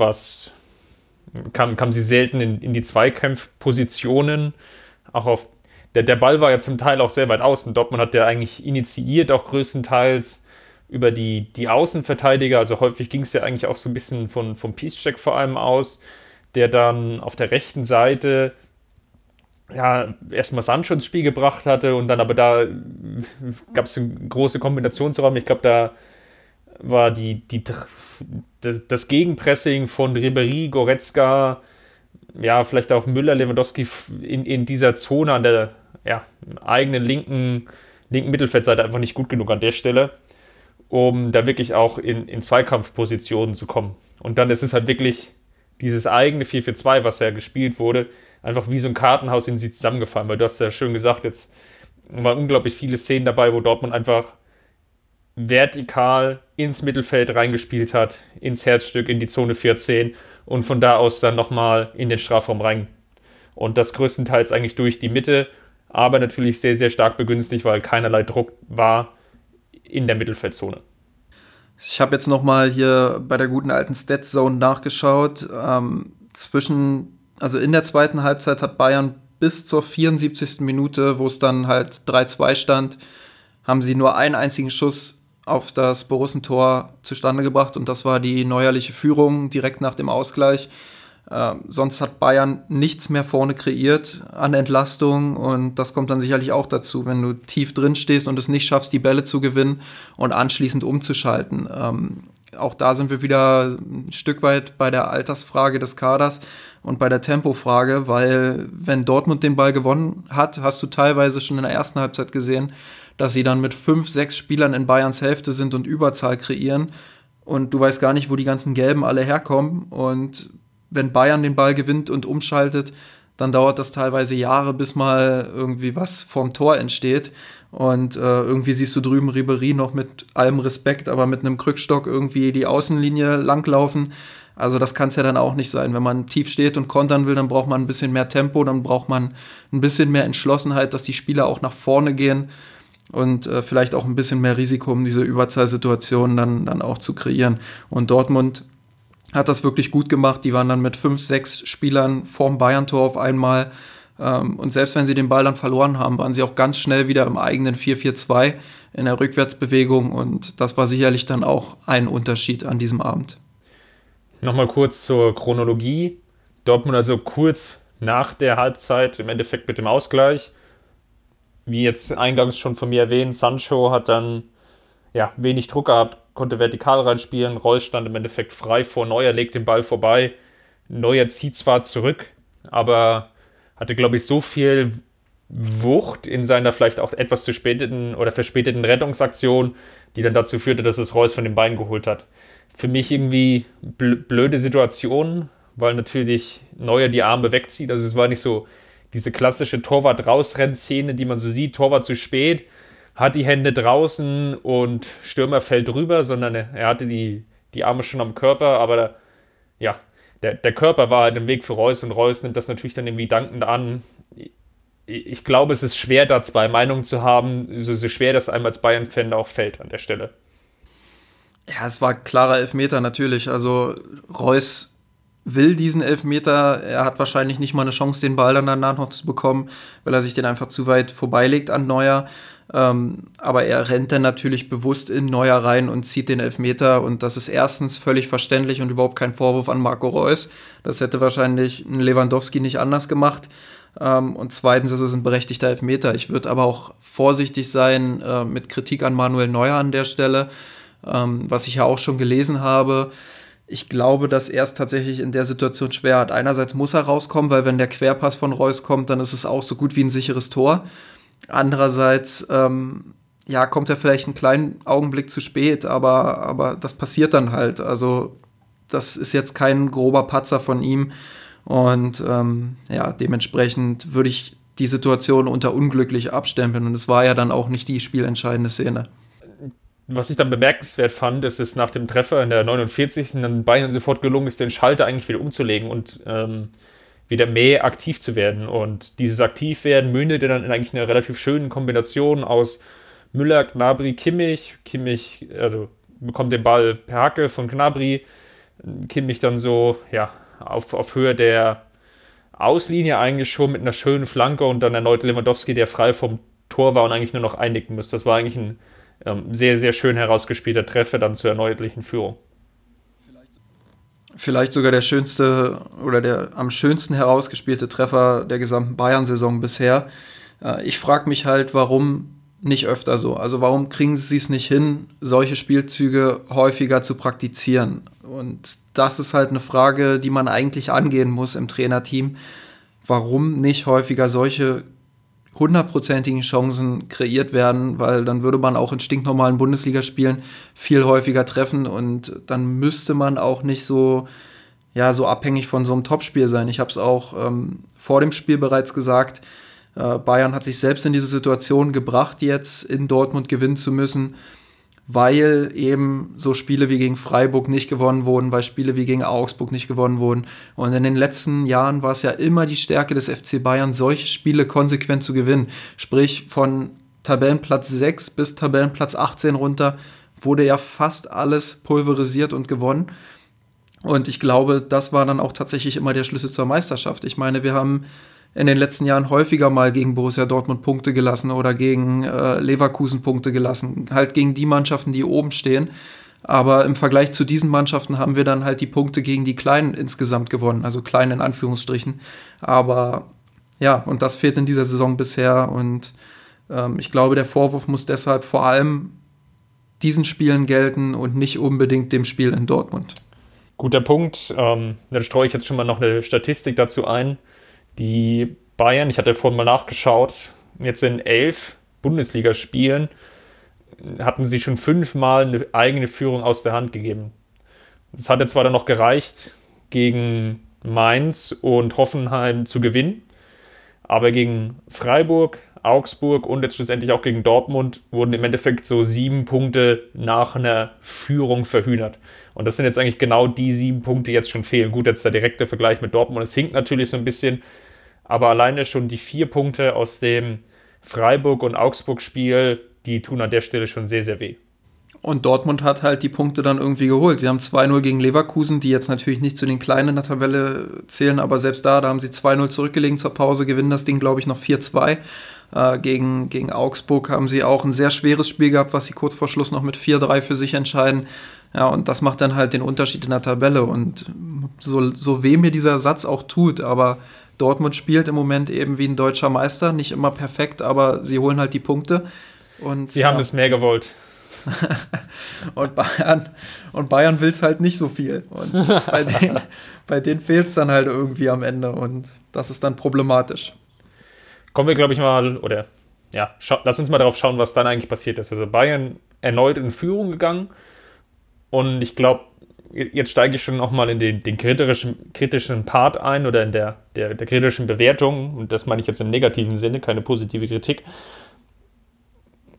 kam, kam sie selten in, in die Zweikampfpositionen. Auch auf der, der Ball war ja zum Teil auch sehr weit außen. Dortmund hat ja eigentlich initiiert, auch größtenteils über die, die Außenverteidiger. Also häufig ging es ja eigentlich auch so ein bisschen von, vom Peace-Check vor allem aus, der dann auf der rechten Seite ja, erstmal Sancho ins Spiel gebracht hatte und dann aber da gab es eine große Kombinationsräume. Ich glaube, da war die, die, das Gegenpressing von Ribery, Goretzka, ja, vielleicht auch Müller, Lewandowski in, in dieser Zone an der ja, eigenen linken, linken Mittelfeldseite einfach nicht gut genug an der Stelle, um da wirklich auch in, in Zweikampfpositionen zu kommen. Und dann ist es halt wirklich dieses eigene 4-4-2, was ja gespielt wurde, einfach wie so ein Kartenhaus in sie zusammengefallen, weil du hast ja schön gesagt, jetzt waren unglaublich viele Szenen dabei, wo Dortmund einfach vertikal ins Mittelfeld reingespielt hat, ins Herzstück, in die Zone 14 und von da aus dann nochmal in den Strafraum rein. Und das größtenteils eigentlich durch die Mitte, aber natürlich sehr, sehr stark begünstigt, weil keinerlei Druck war in der Mittelfeldzone. Ich habe jetzt nochmal hier bei der guten alten Stat Zone nachgeschaut. Ähm, zwischen, also in der zweiten Halbzeit hat Bayern bis zur 74. Minute, wo es dann halt 3-2 stand, haben sie nur einen einzigen Schuss auf das Borussentor zustande gebracht und das war die neuerliche Führung direkt nach dem Ausgleich. Äh, sonst hat Bayern nichts mehr vorne kreiert an Entlastung und das kommt dann sicherlich auch dazu, wenn du tief drin stehst und es nicht schaffst, die Bälle zu gewinnen und anschließend umzuschalten. Ähm, auch da sind wir wieder ein Stück weit bei der Altersfrage des Kaders und bei der Tempofrage, weil wenn Dortmund den Ball gewonnen hat, hast du teilweise schon in der ersten Halbzeit gesehen, dass sie dann mit fünf, sechs Spielern in Bayerns Hälfte sind und Überzahl kreieren. Und du weißt gar nicht, wo die ganzen Gelben alle herkommen. Und wenn Bayern den Ball gewinnt und umschaltet, dann dauert das teilweise Jahre, bis mal irgendwie was vorm Tor entsteht. Und äh, irgendwie siehst du drüben Ribery noch mit allem Respekt, aber mit einem Krückstock irgendwie die Außenlinie langlaufen. Also das kann es ja dann auch nicht sein. Wenn man tief steht und kontern will, dann braucht man ein bisschen mehr Tempo, dann braucht man ein bisschen mehr Entschlossenheit, dass die Spieler auch nach vorne gehen und äh, vielleicht auch ein bisschen mehr Risiko, um diese Überzahlsituation dann, dann auch zu kreieren. Und Dortmund hat das wirklich gut gemacht. Die waren dann mit fünf, sechs Spielern vorm Bayern-Tor auf einmal. Ähm, und selbst wenn sie den Ball dann verloren haben, waren sie auch ganz schnell wieder im eigenen 4-4-2 in der Rückwärtsbewegung. Und das war sicherlich dann auch ein Unterschied an diesem Abend. Nochmal kurz zur Chronologie. Dortmund also kurz nach der Halbzeit, im Endeffekt mit dem Ausgleich, wie jetzt eingangs schon von mir erwähnt, Sancho hat dann ja, wenig Druck gehabt, konnte vertikal reinspielen. Reus stand im Endeffekt frei vor Neuer, legt den Ball vorbei. Neuer zieht zwar zurück, aber hatte, glaube ich, so viel Wucht in seiner vielleicht auch etwas zu späteten oder verspäteten Rettungsaktion, die dann dazu führte, dass es Reus von den Beinen geholt hat. Für mich irgendwie blöde Situation, weil natürlich Neuer die Arme wegzieht. Also es war nicht so diese klassische Torwart-Rausrenn-Szene, die man so sieht, Torwart zu spät, hat die Hände draußen und Stürmer fällt drüber, sondern er hatte die, die Arme schon am Körper, aber ja, der, der Körper war halt im Weg für Reus und Reus nimmt das natürlich dann irgendwie dankend an. Ich glaube, es ist schwer, da zwei Meinungen zu haben, so, so schwer das einem als Bayern-Fan auch fällt an der Stelle. Ja, es war klarer Elfmeter natürlich. Also Reus will diesen Elfmeter. Er hat wahrscheinlich nicht mal eine Chance, den Ball dann danach noch zu bekommen, weil er sich den einfach zu weit vorbeilegt an Neuer. Ähm, aber er rennt dann natürlich bewusst in Neuer rein und zieht den Elfmeter. Und das ist erstens völlig verständlich und überhaupt kein Vorwurf an Marco Reus. Das hätte wahrscheinlich ein Lewandowski nicht anders gemacht. Ähm, und zweitens ist es ein berechtigter Elfmeter. Ich würde aber auch vorsichtig sein äh, mit Kritik an Manuel Neuer an der Stelle, ähm, was ich ja auch schon gelesen habe ich glaube, dass er es tatsächlich in der Situation schwer hat. Einerseits muss er rauskommen, weil wenn der Querpass von Reus kommt, dann ist es auch so gut wie ein sicheres Tor. Andererseits ähm, ja, kommt er vielleicht einen kleinen Augenblick zu spät, aber, aber das passiert dann halt. Also das ist jetzt kein grober Patzer von ihm. Und ähm, ja, dementsprechend würde ich die Situation unter unglücklich abstempeln. Und es war ja dann auch nicht die spielentscheidende Szene. Was ich dann bemerkenswert fand, ist es nach dem Treffer in der 49. dann Bayern sofort gelungen ist, den Schalter eigentlich wieder umzulegen und ähm, wieder mehr aktiv zu werden. Und dieses Aktivwerden mündete dann in eigentlich einer relativ schönen Kombination aus Müller, Gnabry, Kimmich. Kimmich, also bekommt den Ball per Hacke von Gnabry. Kimmich dann so, ja, auf, auf Höhe der Auslinie eingeschoben mit einer schönen Flanke und dann erneut Lewandowski, der frei vom Tor war und eigentlich nur noch einnicken müsste. Das war eigentlich ein ähm, sehr, sehr schön herausgespielter Treffer dann zur erneutlichen Führung. Vielleicht sogar der schönste oder der am schönsten herausgespielte Treffer der gesamten Bayern-Saison bisher. Äh, ich frage mich halt, warum nicht öfter so? Also warum kriegen sie es nicht hin, solche Spielzüge häufiger zu praktizieren? Und das ist halt eine Frage, die man eigentlich angehen muss im Trainerteam. Warum nicht häufiger solche hundertprozentigen Chancen kreiert werden, weil dann würde man auch in stinknormalen Bundesligaspielen viel häufiger treffen und dann müsste man auch nicht so, ja, so abhängig von so einem Topspiel sein. Ich habe es auch ähm, vor dem Spiel bereits gesagt, äh, Bayern hat sich selbst in diese Situation gebracht, jetzt in Dortmund gewinnen zu müssen, weil eben so Spiele wie gegen Freiburg nicht gewonnen wurden, weil Spiele wie gegen Augsburg nicht gewonnen wurden. Und in den letzten Jahren war es ja immer die Stärke des FC Bayern, solche Spiele konsequent zu gewinnen. Sprich, von Tabellenplatz 6 bis Tabellenplatz 18 runter wurde ja fast alles pulverisiert und gewonnen. Und ich glaube, das war dann auch tatsächlich immer der Schlüssel zur Meisterschaft. Ich meine, wir haben in den letzten Jahren häufiger mal gegen Borussia Dortmund Punkte gelassen oder gegen äh, Leverkusen Punkte gelassen. Halt gegen die Mannschaften, die oben stehen. Aber im Vergleich zu diesen Mannschaften haben wir dann halt die Punkte gegen die Kleinen insgesamt gewonnen, also klein in Anführungsstrichen. Aber ja, und das fehlt in dieser Saison bisher. Und ähm, ich glaube, der Vorwurf muss deshalb vor allem diesen Spielen gelten und nicht unbedingt dem Spiel in Dortmund. Guter Punkt. Ähm, dann streue ich jetzt schon mal noch eine Statistik dazu ein. Die Bayern, ich hatte vorhin mal nachgeschaut, jetzt in elf Bundesligaspielen hatten sie schon fünfmal eine eigene Führung aus der Hand gegeben. Das hatte zwar dann noch gereicht, gegen Mainz und Hoffenheim zu gewinnen, aber gegen Freiburg, Augsburg und jetzt schlussendlich auch gegen Dortmund wurden im Endeffekt so sieben Punkte nach einer Führung verhühnert. Und das sind jetzt eigentlich genau die sieben Punkte, die jetzt schon fehlen. Gut, jetzt der direkte Vergleich mit Dortmund. Es hinkt natürlich so ein bisschen, aber alleine schon die vier Punkte aus dem Freiburg- und Augsburg-Spiel, die tun an der Stelle schon sehr, sehr weh. Und Dortmund hat halt die Punkte dann irgendwie geholt. Sie haben 2-0 gegen Leverkusen, die jetzt natürlich nicht zu den Kleinen in der Tabelle zählen, aber selbst da, da haben sie 2-0 zurückgelegen zur Pause, gewinnen das Ding, glaube ich, noch 4-2. Äh, gegen, gegen Augsburg haben sie auch ein sehr schweres Spiel gehabt, was sie kurz vor Schluss noch mit 4-3 für sich entscheiden. Ja, und das macht dann halt den Unterschied in der Tabelle. Und so, so weh mir dieser Satz auch tut, aber Dortmund spielt im Moment eben wie ein deutscher Meister, nicht immer perfekt, aber sie holen halt die Punkte. Und, sie haben es mehr gewollt. <laughs> und Bayern, und Bayern will es halt nicht so viel. Und <laughs> bei denen, bei denen fehlt es dann halt irgendwie am Ende und das ist dann problematisch. Kommen wir, glaube ich, mal, oder ja, lass uns mal darauf schauen, was dann eigentlich passiert ist. Also Bayern erneut in Führung gegangen und ich glaube, jetzt steige ich schon nochmal in den, den, kritischen, kritischen Part ein oder in der, der, der kritischen Bewertung. Und das meine ich jetzt im negativen Sinne, keine positive Kritik.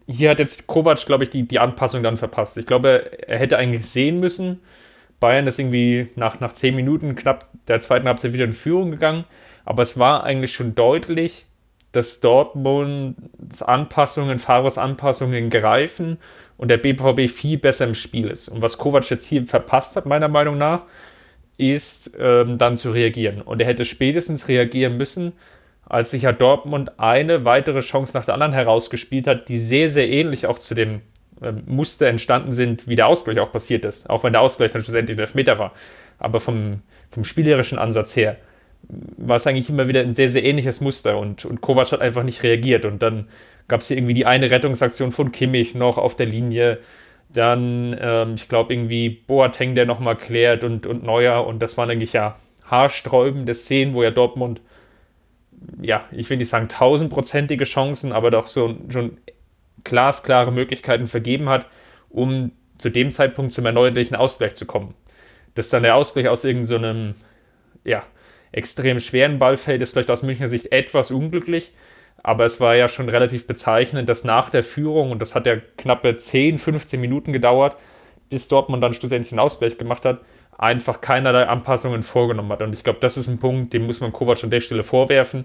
Hier hat jetzt Kovac, glaube ich, die, die Anpassung dann verpasst. Ich glaube, er hätte eigentlich sehen müssen. Bayern ist irgendwie nach, nach zehn Minuten knapp der zweiten Halbzeit wieder in Führung gegangen. Aber es war eigentlich schon deutlich, dass Dortmunds Anpassungen, Fahrers Anpassungen greifen und der BVB viel besser im Spiel ist. Und was Kovac jetzt hier verpasst hat, meiner Meinung nach, ist ähm, dann zu reagieren. Und er hätte spätestens reagieren müssen, als sich ja Dortmund eine weitere Chance nach der anderen herausgespielt hat, die sehr, sehr ähnlich auch zu dem ähm, Muster entstanden sind, wie der Ausgleich auch passiert ist. Auch wenn der Ausgleich dann schlussendlich der Elfmeter war. Aber vom, vom spielerischen Ansatz her war es eigentlich immer wieder ein sehr, sehr ähnliches Muster und, und Kovac hat einfach nicht reagiert. Und dann gab es hier irgendwie die eine Rettungsaktion von Kimmich noch auf der Linie. Dann, ähm, ich glaube, irgendwie Boateng, der nochmal klärt und, und Neuer. Und das waren eigentlich ja haarsträubende Szenen, wo ja Dortmund, ja, ich will nicht sagen tausendprozentige Chancen, aber doch so schon glasklare Möglichkeiten vergeben hat, um zu dem Zeitpunkt zum erneuerlichen Ausgleich zu kommen. Dass dann der Ausgleich aus irgendeinem, so ja, extrem schweren Ball fällt, ist vielleicht aus Münchner Sicht etwas unglücklich. Aber es war ja schon relativ bezeichnend, dass nach der Führung, und das hat ja knappe 10, 15 Minuten gedauert, bis Dortmund dann schlussendlich einen Ausgleich gemacht hat, einfach keinerlei Anpassungen vorgenommen hat. Und ich glaube, das ist ein Punkt, den muss man Kovac an der Stelle vorwerfen.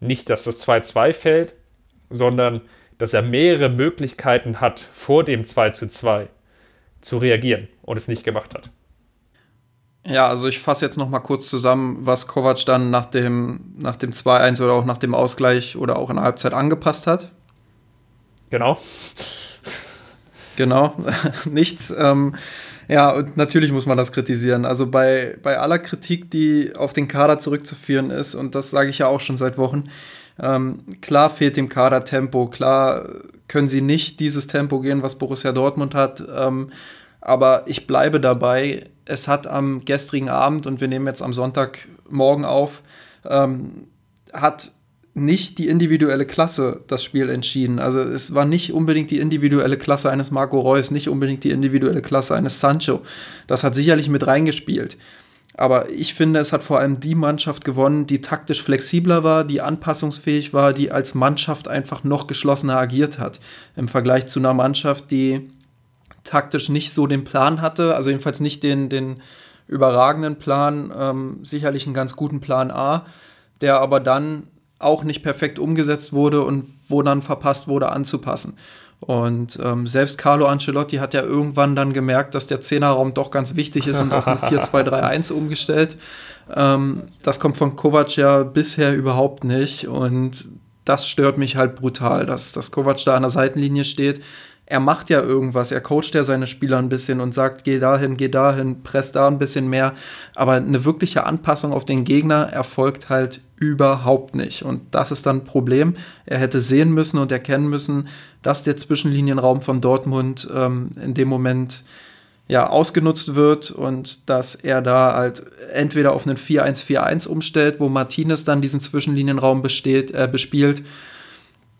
Nicht, dass das 2-2 fällt, sondern dass er mehrere Möglichkeiten hat, vor dem 2 2 zu reagieren und es nicht gemacht hat. Ja, also ich fasse jetzt noch mal kurz zusammen, was Kovac dann nach dem, nach dem 2-1 oder auch nach dem Ausgleich oder auch in der Halbzeit angepasst hat. Genau. Genau, <laughs> nichts. Ähm, ja, und natürlich muss man das kritisieren. Also bei, bei aller Kritik, die auf den Kader zurückzuführen ist, und das sage ich ja auch schon seit Wochen, ähm, klar fehlt dem Kader Tempo, klar können sie nicht dieses Tempo gehen, was Borussia Dortmund hat. Ähm, aber ich bleibe dabei, es hat am gestrigen Abend, und wir nehmen jetzt am Sonntagmorgen auf, ähm, hat nicht die individuelle Klasse das Spiel entschieden. Also es war nicht unbedingt die individuelle Klasse eines Marco Reus, nicht unbedingt die individuelle Klasse eines Sancho. Das hat sicherlich mit reingespielt. Aber ich finde, es hat vor allem die Mannschaft gewonnen, die taktisch flexibler war, die anpassungsfähig war, die als Mannschaft einfach noch geschlossener agiert hat. Im Vergleich zu einer Mannschaft, die taktisch nicht so den Plan hatte, also jedenfalls nicht den, den überragenden Plan, ähm, sicherlich einen ganz guten Plan A, der aber dann auch nicht perfekt umgesetzt wurde und wo dann verpasst wurde anzupassen. Und ähm, selbst Carlo Ancelotti hat ja irgendwann dann gemerkt, dass der Zehnerraum doch ganz wichtig ist und auf ein <laughs> 4-2-3-1 umgestellt. Ähm, das kommt von Kovac ja bisher überhaupt nicht und das stört mich halt brutal, dass, dass Kovac da an der Seitenlinie steht, er macht ja irgendwas, er coacht ja seine Spieler ein bisschen und sagt, geh dahin, geh dahin, press da ein bisschen mehr. Aber eine wirkliche Anpassung auf den Gegner erfolgt halt überhaupt nicht. Und das ist dann ein Problem. Er hätte sehen müssen und erkennen müssen, dass der Zwischenlinienraum von Dortmund ähm, in dem Moment ja, ausgenutzt wird und dass er da halt entweder auf einen 4-1-4-1 umstellt, wo Martinez dann diesen Zwischenlinienraum besteht, äh, bespielt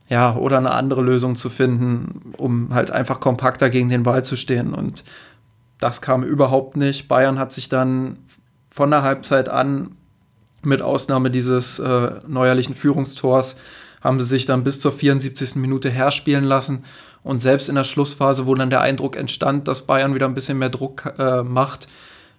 ja, oder eine andere Lösung zu finden, um halt einfach kompakter gegen den Ball zu stehen. Und das kam überhaupt nicht. Bayern hat sich dann von der Halbzeit an, mit Ausnahme dieses äh, neuerlichen Führungstors, haben sie sich dann bis zur 74. Minute herspielen lassen. Und selbst in der Schlussphase, wo dann der Eindruck entstand, dass Bayern wieder ein bisschen mehr Druck äh, macht,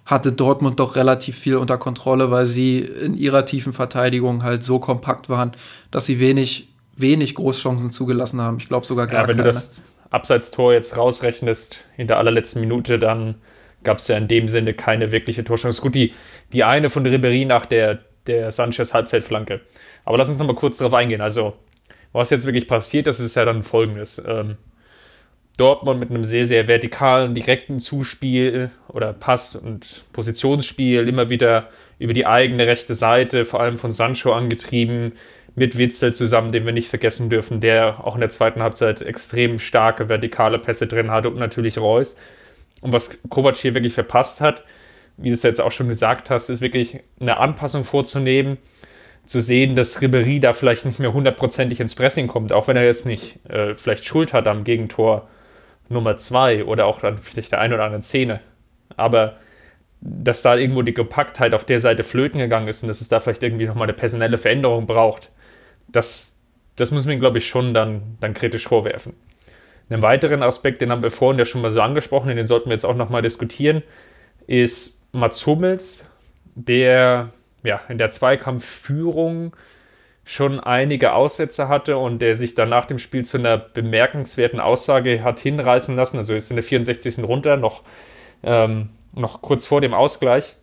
hatte Dortmund doch relativ viel unter Kontrolle, weil sie in ihrer tiefen Verteidigung halt so kompakt waren, dass sie wenig wenig Großchancen zugelassen haben. Ich glaube sogar gar ja, wenn keine. du das Abseitstor jetzt rausrechnest in der allerletzten Minute, dann gab es ja in dem Sinne keine wirkliche Torchance. Gut, die, die eine von Ribery nach der, der Sanchez Halbfeldflanke. Aber lass uns noch mal kurz darauf eingehen. Also, was jetzt wirklich passiert, das ist ja dann folgendes. Ähm, Dortmund mit einem sehr, sehr vertikalen, direkten Zuspiel oder Pass- und Positionsspiel immer wieder über die eigene rechte Seite, vor allem von Sancho angetrieben, mit Witzel zusammen, den wir nicht vergessen dürfen, der auch in der zweiten Halbzeit extrem starke vertikale Pässe drin hatte und natürlich Reus. Und was Kovac hier wirklich verpasst hat, wie du es jetzt auch schon gesagt hast, ist wirklich eine Anpassung vorzunehmen, zu sehen, dass Ribery da vielleicht nicht mehr hundertprozentig ins Pressing kommt, auch wenn er jetzt nicht äh, vielleicht Schuld hat am Gegentor Nummer zwei oder auch dann vielleicht der ein oder anderen Szene. Aber dass da irgendwo die Kompaktheit auf der Seite flöten gegangen ist und dass es da vielleicht irgendwie nochmal eine personelle Veränderung braucht, das, das muss man, glaube ich, schon dann, dann kritisch vorwerfen. Einen weiteren Aspekt, den haben wir vorhin ja schon mal so angesprochen, den sollten wir jetzt auch nochmal diskutieren, ist Mats Hummels, der ja, in der Zweikampfführung schon einige Aussätze hatte und der sich dann nach dem Spiel zu einer bemerkenswerten Aussage hat hinreißen lassen. Also ist in der 64. runter, noch, ähm, noch kurz vor dem Ausgleich.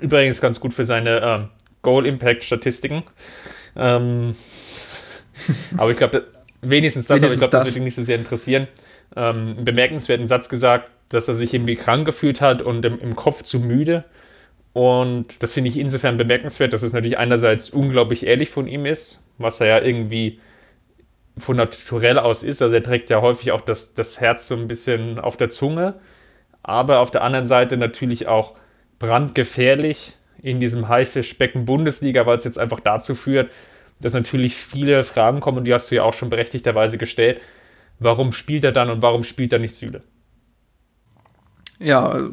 Übrigens ganz gut für seine ähm, Goal-Impact-Statistiken. Ähm, aber ich glaube, wenigstens das, wenigstens aber ich glaube, das. das wird ihn nicht so sehr interessieren. Ähm, einen bemerkenswerten Satz gesagt, dass er sich irgendwie krank gefühlt hat und im, im Kopf zu müde. Und das finde ich insofern bemerkenswert, dass es natürlich einerseits unglaublich ehrlich von ihm ist, was er ja irgendwie von naturell aus ist. Also er trägt ja häufig auch das, das Herz so ein bisschen auf der Zunge, aber auf der anderen Seite natürlich auch brandgefährlich, in diesem Haifischbecken Bundesliga, weil es jetzt einfach dazu führt, dass natürlich viele Fragen kommen und die hast du ja auch schon berechtigterweise gestellt. warum spielt er dann und warum spielt er nicht Süle? Ja,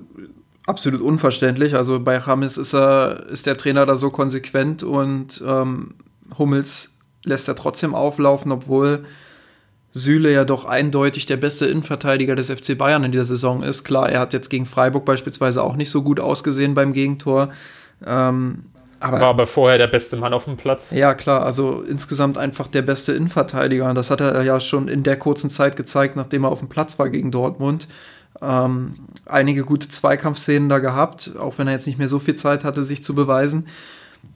absolut unverständlich. Also bei Rames ist er, ist der Trainer da so konsequent und ähm, Hummels lässt er trotzdem auflaufen, obwohl Süle ja doch eindeutig der beste Innenverteidiger des FC Bayern in dieser Saison ist. Klar, er hat jetzt gegen Freiburg beispielsweise auch nicht so gut ausgesehen beim Gegentor. Ähm, aber, War aber vorher der beste Mann auf dem Platz. Ja, klar, also insgesamt einfach der beste Innenverteidiger. Und das hat er ja schon in der kurzen Zeit gezeigt, nachdem er auf dem Platz war gegen Dortmund. Ähm, einige gute Zweikampfszenen da gehabt, auch wenn er jetzt nicht mehr so viel Zeit hatte, sich zu beweisen.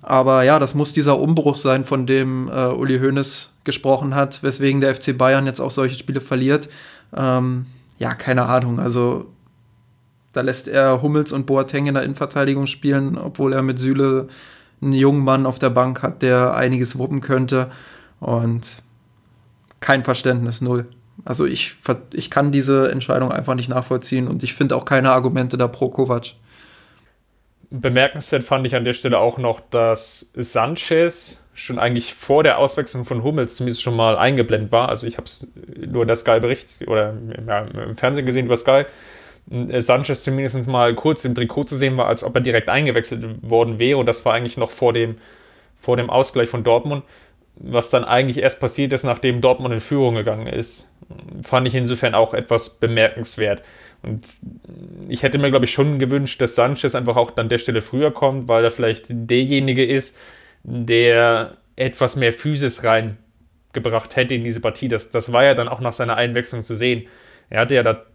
Aber ja, das muss dieser Umbruch sein, von dem äh, Uli Hoeneß gesprochen hat, weswegen der FC Bayern jetzt auch solche Spiele verliert. Ähm, ja, keine Ahnung. Also da lässt er Hummels und Boateng in der Innenverteidigung spielen, obwohl er mit Süle einen jungen Mann auf der Bank hat, der einiges wuppen könnte. Und kein Verständnis, null. Also ich, ich kann diese Entscheidung einfach nicht nachvollziehen und ich finde auch keine Argumente da pro Kovac. Bemerkenswert fand ich an der Stelle auch noch, dass Sanchez schon eigentlich vor der Auswechslung von Hummels zumindest schon mal eingeblendet war. Also ich habe es nur in der Sky-Bericht oder im Fernsehen gesehen über Sky. Äh, Sanchez zumindest mal kurz im Trikot zu sehen war, als ob er direkt eingewechselt worden wäre. Und das war eigentlich noch vor dem, vor dem Ausgleich von Dortmund. Was dann eigentlich erst passiert ist, nachdem Dortmund in Führung gegangen ist. Fand ich insofern auch etwas bemerkenswert. Und ich hätte mir, glaube ich, schon gewünscht, dass Sanchez einfach auch an der Stelle früher kommt, weil er vielleicht derjenige ist, der etwas mehr Physis reingebracht hätte in diese Partie. Das, das war ja dann auch nach seiner Einwechslung zu sehen. Er hatte ja da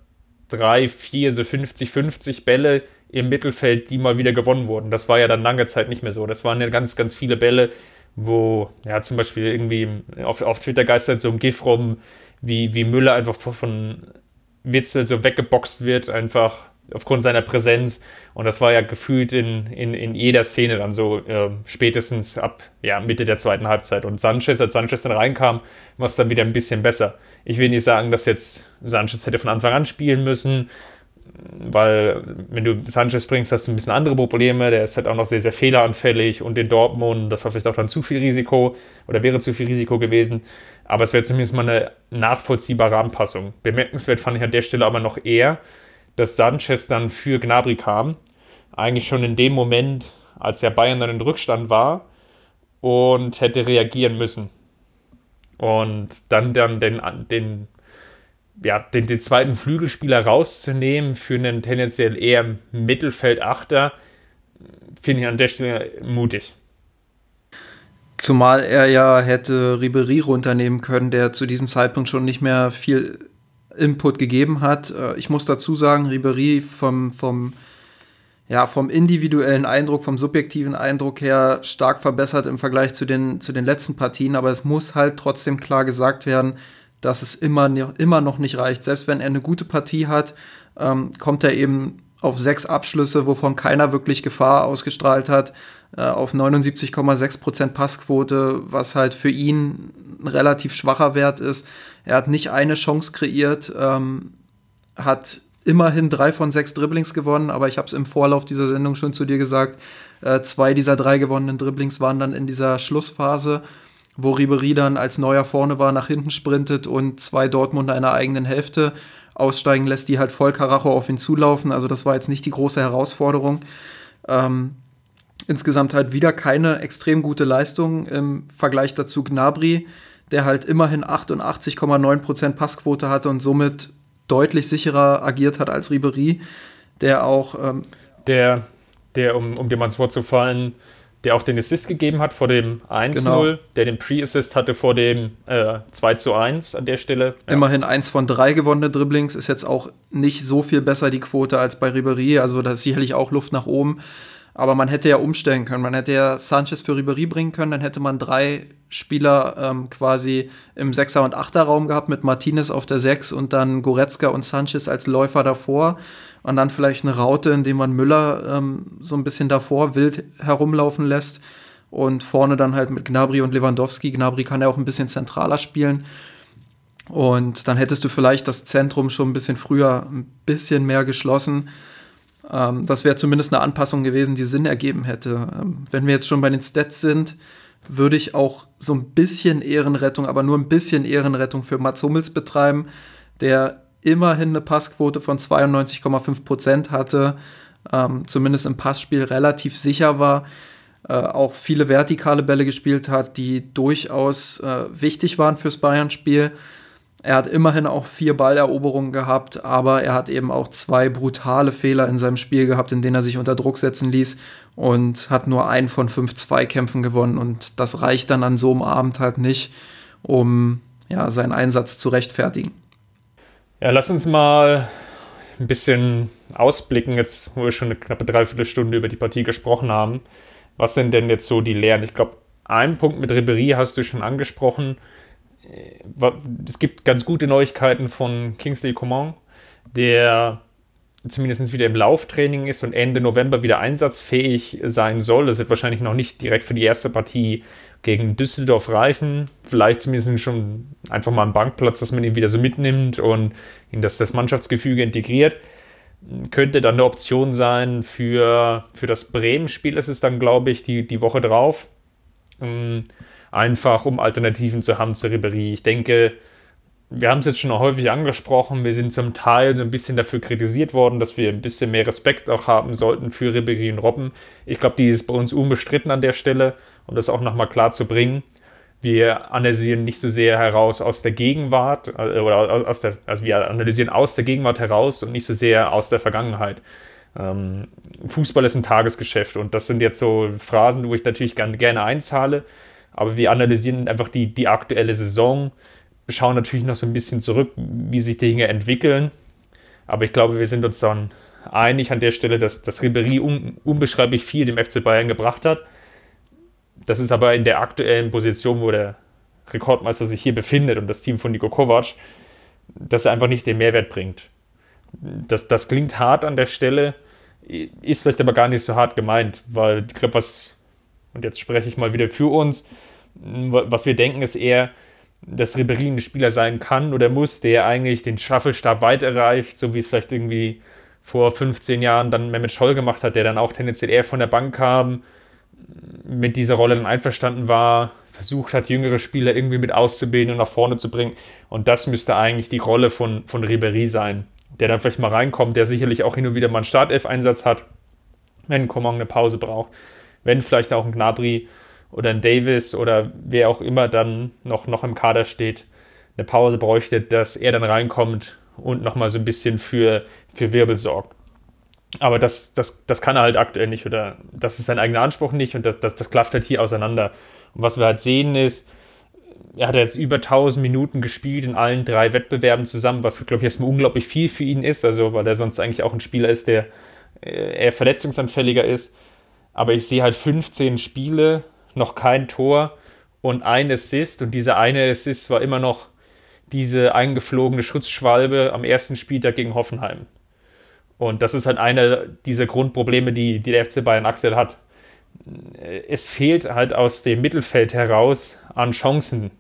drei, vier, so 50-50 Bälle im Mittelfeld, die mal wieder gewonnen wurden. Das war ja dann lange Zeit nicht mehr so. Das waren ja ganz, ganz viele Bälle, wo, ja, zum Beispiel irgendwie auf, auf Twitter geistert so ein GIF rum, wie, wie Müller einfach von Witzel so weggeboxt wird, einfach aufgrund seiner Präsenz. Und das war ja gefühlt in, in, in jeder Szene dann so, äh, spätestens ab ja, Mitte der zweiten Halbzeit. Und Sanchez, als Sanchez dann reinkam, war es dann wieder ein bisschen besser. Ich will nicht sagen, dass jetzt Sanchez hätte von Anfang an spielen müssen, weil wenn du Sanchez bringst, hast du ein bisschen andere Probleme. Der ist halt auch noch sehr, sehr fehleranfällig und in Dortmund, das war vielleicht auch dann zu viel Risiko oder wäre zu viel Risiko gewesen. Aber es wäre zumindest mal eine nachvollziehbare Anpassung. Bemerkenswert fand ich an der Stelle aber noch eher, dass Sanchez dann für Gnabry kam. Eigentlich schon in dem Moment, als der Bayern dann in Rückstand war und hätte reagieren müssen. Und dann, dann den, den, ja, den, den zweiten Flügelspieler rauszunehmen für einen tendenziell eher Mittelfeldachter, finde ich an der Stelle mutig. Zumal er ja hätte Ribery runternehmen können, der zu diesem Zeitpunkt schon nicht mehr viel Input gegeben hat. Äh, ich muss dazu sagen, Ribery vom, vom, ja, vom individuellen Eindruck, vom subjektiven Eindruck her stark verbessert im Vergleich zu den, zu den letzten Partien, aber es muss halt trotzdem klar gesagt werden, dass es immer, immer noch nicht reicht. Selbst wenn er eine gute Partie hat, ähm, kommt er eben auf sechs Abschlüsse, wovon keiner wirklich Gefahr ausgestrahlt hat, äh, auf 79,6% Passquote, was halt für ihn ein relativ schwacher Wert ist. Er hat nicht eine Chance kreiert, ähm, hat immerhin drei von sechs Dribblings gewonnen, aber ich habe es im Vorlauf dieser Sendung schon zu dir gesagt, äh, zwei dieser drei gewonnenen Dribblings waren dann in dieser Schlussphase, wo Ribery dann als Neuer vorne war, nach hinten sprintet und zwei Dortmunder in der eigenen Hälfte aussteigen lässt, die halt voll Karacho auf ihn zulaufen. Also das war jetzt nicht die große Herausforderung. Ähm, insgesamt halt wieder keine extrem gute Leistung im Vergleich dazu Gnabry, der halt immerhin 88,9% Passquote hatte und somit deutlich sicherer agiert hat als Ribery, der auch ähm, der, der, um, um dir mal ins Wort zu fallen, der auch den Assist gegeben hat vor dem 1-0, genau. der den Pre-Assist hatte vor dem äh, 2 zu 1 an der Stelle. Ja. Immerhin eins von drei gewonnene Dribblings ist jetzt auch nicht so viel besser die Quote als bei Ribery, also da ist sicherlich auch Luft nach oben. Aber man hätte ja umstellen können. Man hätte ja Sanchez für Ribery bringen können, dann hätte man drei Spieler ähm, quasi im Sechser- und Achter-Raum gehabt mit Martinez auf der Sechs und dann Goretzka und Sanchez als Läufer davor und dann vielleicht eine Raute, indem man Müller ähm, so ein bisschen davor wild herumlaufen lässt und vorne dann halt mit Gnabry und Lewandowski. Gnabry kann ja auch ein bisschen zentraler spielen. Und dann hättest du vielleicht das Zentrum schon ein bisschen früher ein bisschen mehr geschlossen. Ähm, das wäre zumindest eine Anpassung gewesen, die Sinn ergeben hätte. Ähm, wenn wir jetzt schon bei den Stats sind, würde ich auch so ein bisschen Ehrenrettung, aber nur ein bisschen Ehrenrettung für Mats Hummels betreiben, der immerhin eine Passquote von 92,5 Prozent hatte, ähm, zumindest im Passspiel relativ sicher war, äh, auch viele vertikale Bälle gespielt hat, die durchaus äh, wichtig waren fürs Bayern-Spiel. Er hat immerhin auch vier Balleroberungen gehabt, aber er hat eben auch zwei brutale Fehler in seinem Spiel gehabt, in denen er sich unter Druck setzen ließ und hat nur einen von fünf Zweikämpfen gewonnen. Und das reicht dann an so einem Abend halt nicht, um ja, seinen Einsatz zu rechtfertigen. Ja, lass uns mal ein bisschen ausblicken, jetzt wo wir schon eine knappe Dreiviertelstunde über die Partie gesprochen haben. Was sind denn jetzt so die Lehren? Ich glaube, einen Punkt mit Ribery hast du schon angesprochen es gibt ganz gute Neuigkeiten von Kingsley Coman, der zumindest wieder im Lauftraining ist und Ende November wieder einsatzfähig sein soll. Das wird wahrscheinlich noch nicht direkt für die erste Partie gegen Düsseldorf reichen. Vielleicht zumindest schon einfach mal einen Bankplatz, dass man ihn wieder so mitnimmt und in das, das Mannschaftsgefüge integriert. Könnte dann eine Option sein für, für das Bremen-Spiel. Das ist dann, glaube ich, die, die Woche drauf. Ähm, einfach um Alternativen zu haben zu Ribery. Ich denke, wir haben es jetzt schon häufig angesprochen, wir sind zum Teil so ein bisschen dafür kritisiert worden, dass wir ein bisschen mehr Respekt auch haben sollten für Ribery und Robben. Ich glaube, die ist bei uns unbestritten an der Stelle, um das auch nochmal klar zu bringen. Wir analysieren nicht so sehr heraus aus der Gegenwart, äh, oder aus der, also wir analysieren aus der Gegenwart heraus und nicht so sehr aus der Vergangenheit. Ähm, Fußball ist ein Tagesgeschäft und das sind jetzt so Phrasen, wo ich natürlich gerne einzahle. Aber wir analysieren einfach die, die aktuelle Saison, schauen natürlich noch so ein bisschen zurück, wie sich die Dinge entwickeln. Aber ich glaube, wir sind uns dann einig an der Stelle, dass, dass Ribéry un, unbeschreiblich viel dem FC Bayern gebracht hat. Das ist aber in der aktuellen Position, wo der Rekordmeister sich hier befindet und das Team von Niko Kovac, dass er einfach nicht den Mehrwert bringt. Das, das klingt hart an der Stelle, ist vielleicht aber gar nicht so hart gemeint, weil ich glaube, was und jetzt spreche ich mal wieder für uns, was wir denken ist eher, dass Ribéry ein Spieler sein kann oder muss, der eigentlich den Staffelstab weit erreicht, so wie es vielleicht irgendwie vor 15 Jahren dann Mehmet Scholl gemacht hat, der dann auch tendenziell eher von der Bank kam, mit dieser Rolle dann einverstanden war, versucht hat, jüngere Spieler irgendwie mit auszubilden und nach vorne zu bringen. Und das müsste eigentlich die Rolle von, von Ribéry sein, der dann vielleicht mal reinkommt, der sicherlich auch hin und wieder mal einen Startelf-Einsatz hat, wenn Coman eine Pause braucht wenn vielleicht auch ein Gnabry oder ein Davis oder wer auch immer dann noch, noch im Kader steht, eine Pause bräuchte, dass er dann reinkommt und nochmal so ein bisschen für, für Wirbel sorgt. Aber das, das, das kann er halt aktuell nicht oder das ist sein eigener Anspruch nicht und das, das, das klafft halt hier auseinander. Und was wir halt sehen ist, er hat jetzt über 1000 Minuten gespielt in allen drei Wettbewerben zusammen, was glaube ich erstmal unglaublich viel für ihn ist, also weil er sonst eigentlich auch ein Spieler ist, der äh, eher verletzungsanfälliger ist aber ich sehe halt 15 Spiele, noch kein Tor und ein Assist und dieser eine Assist war immer noch diese eingeflogene Schutzschwalbe am ersten Spieltag gegen Hoffenheim. Und das ist halt einer dieser Grundprobleme, die, die der FC Bayern aktuell hat. Es fehlt halt aus dem Mittelfeld heraus an Chancen,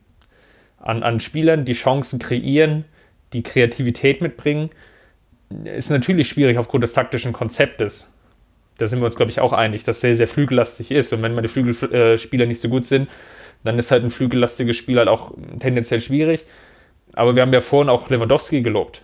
an, an Spielern, die Chancen kreieren, die Kreativität mitbringen. Ist natürlich schwierig aufgrund des taktischen Konzeptes da sind wir uns, glaube ich, auch einig, dass sehr, sehr flügellastig ist. Und wenn meine Flügelspieler nicht so gut sind, dann ist halt ein flügellastiges Spiel halt auch tendenziell schwierig. Aber wir haben ja vorhin auch Lewandowski gelobt.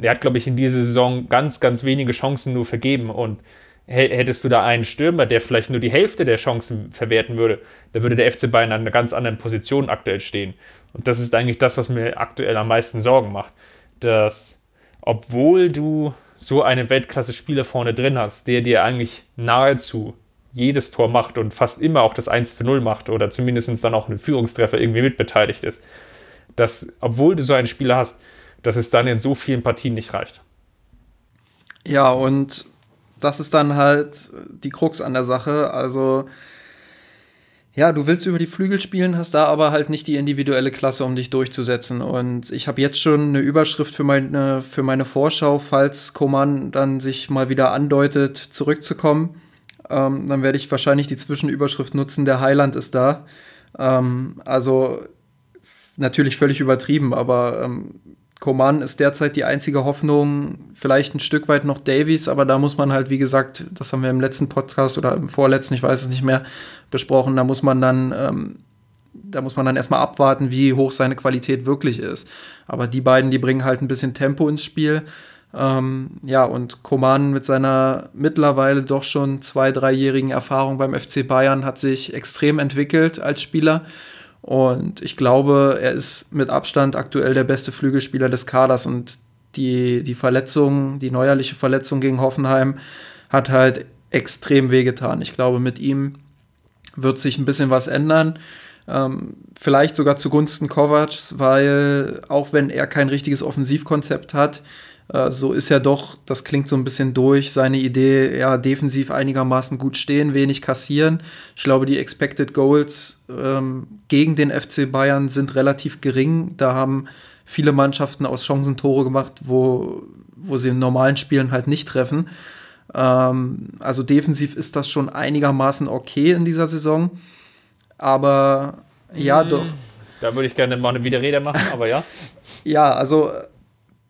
Er hat, glaube ich, in dieser Saison ganz, ganz wenige Chancen nur vergeben. Und hättest du da einen Stürmer, der vielleicht nur die Hälfte der Chancen verwerten würde, dann würde der FC Bayern an einer ganz anderen Position aktuell stehen. Und das ist eigentlich das, was mir aktuell am meisten Sorgen macht. Dass, obwohl du so einen Weltklasse-Spieler vorne drin hast, der dir eigentlich nahezu jedes Tor macht und fast immer auch das 1 zu 0 macht oder zumindest dann auch einen Führungstreffer irgendwie mitbeteiligt ist, dass, obwohl du so einen Spieler hast, dass es dann in so vielen Partien nicht reicht. Ja, und das ist dann halt die Krux an der Sache. Also, ja, du willst über die Flügel spielen, hast da aber halt nicht die individuelle Klasse, um dich durchzusetzen. Und ich habe jetzt schon eine Überschrift für meine, für meine Vorschau, falls Koman dann sich mal wieder andeutet, zurückzukommen. Ähm, dann werde ich wahrscheinlich die Zwischenüberschrift nutzen, der Heiland ist da. Ähm, also natürlich völlig übertrieben, aber ähm, Coman ist derzeit die einzige Hoffnung, vielleicht ein Stück weit noch Davies, aber da muss man halt, wie gesagt, das haben wir im letzten Podcast oder im vorletzten, ich weiß es nicht mehr, besprochen, da muss man dann, ähm, da muss man dann erstmal abwarten, wie hoch seine Qualität wirklich ist. Aber die beiden, die bringen halt ein bisschen Tempo ins Spiel. Ähm, ja, und Coman mit seiner mittlerweile doch schon zwei, dreijährigen Erfahrung beim FC Bayern hat sich extrem entwickelt als Spieler. Und ich glaube, er ist mit Abstand aktuell der beste Flügelspieler des Kaders. Und die, die Verletzung, die neuerliche Verletzung gegen Hoffenheim hat halt extrem wehgetan. Ich glaube, mit ihm wird sich ein bisschen was ändern. Ähm, vielleicht sogar zugunsten Kovacs, weil auch wenn er kein richtiges Offensivkonzept hat, so ist ja doch, das klingt so ein bisschen durch, seine Idee, ja, defensiv einigermaßen gut stehen, wenig kassieren. Ich glaube, die Expected Goals ähm, gegen den FC Bayern sind relativ gering. Da haben viele Mannschaften aus Chancen Tore gemacht, wo, wo sie in normalen Spielen halt nicht treffen. Ähm, also defensiv ist das schon einigermaßen okay in dieser Saison. Aber ja, hm, doch. Da würde ich gerne mal eine Widerrede machen, aber ja. <laughs> ja, also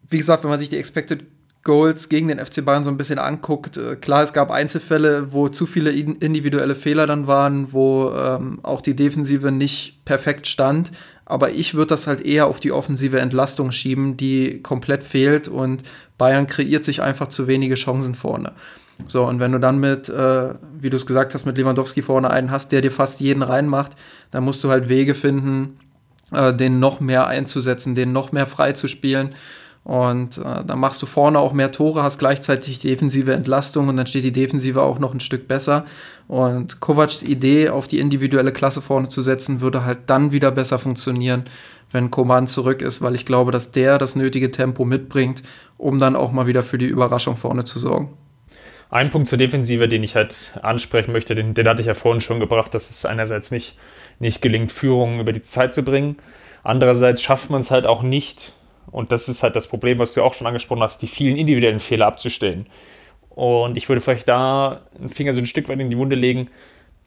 wie gesagt, wenn man sich die Expected Goals gegen den FC Bayern so ein bisschen anguckt, äh, klar, es gab Einzelfälle, wo zu viele individuelle Fehler dann waren, wo ähm, auch die Defensive nicht perfekt stand. Aber ich würde das halt eher auf die offensive Entlastung schieben, die komplett fehlt und Bayern kreiert sich einfach zu wenige Chancen vorne. So, und wenn du dann mit, äh, wie du es gesagt hast, mit Lewandowski vorne einen hast, der dir fast jeden reinmacht, dann musst du halt Wege finden, äh, den noch mehr einzusetzen, den noch mehr frei zu spielen. Und äh, dann machst du vorne auch mehr Tore, hast gleichzeitig defensive Entlastung und dann steht die Defensive auch noch ein Stück besser. Und Kovacs Idee, auf die individuelle Klasse vorne zu setzen, würde halt dann wieder besser funktionieren, wenn Koman zurück ist, weil ich glaube, dass der das nötige Tempo mitbringt, um dann auch mal wieder für die Überraschung vorne zu sorgen. Ein Punkt zur Defensive, den ich halt ansprechen möchte, den, den hatte ich ja vorhin schon gebracht, dass es einerseits nicht, nicht gelingt, Führungen über die Zeit zu bringen. Andererseits schafft man es halt auch nicht, und das ist halt das Problem, was du auch schon angesprochen hast, die vielen individuellen Fehler abzustellen. Und ich würde vielleicht da einen Finger so ein Stück weit in die Wunde legen.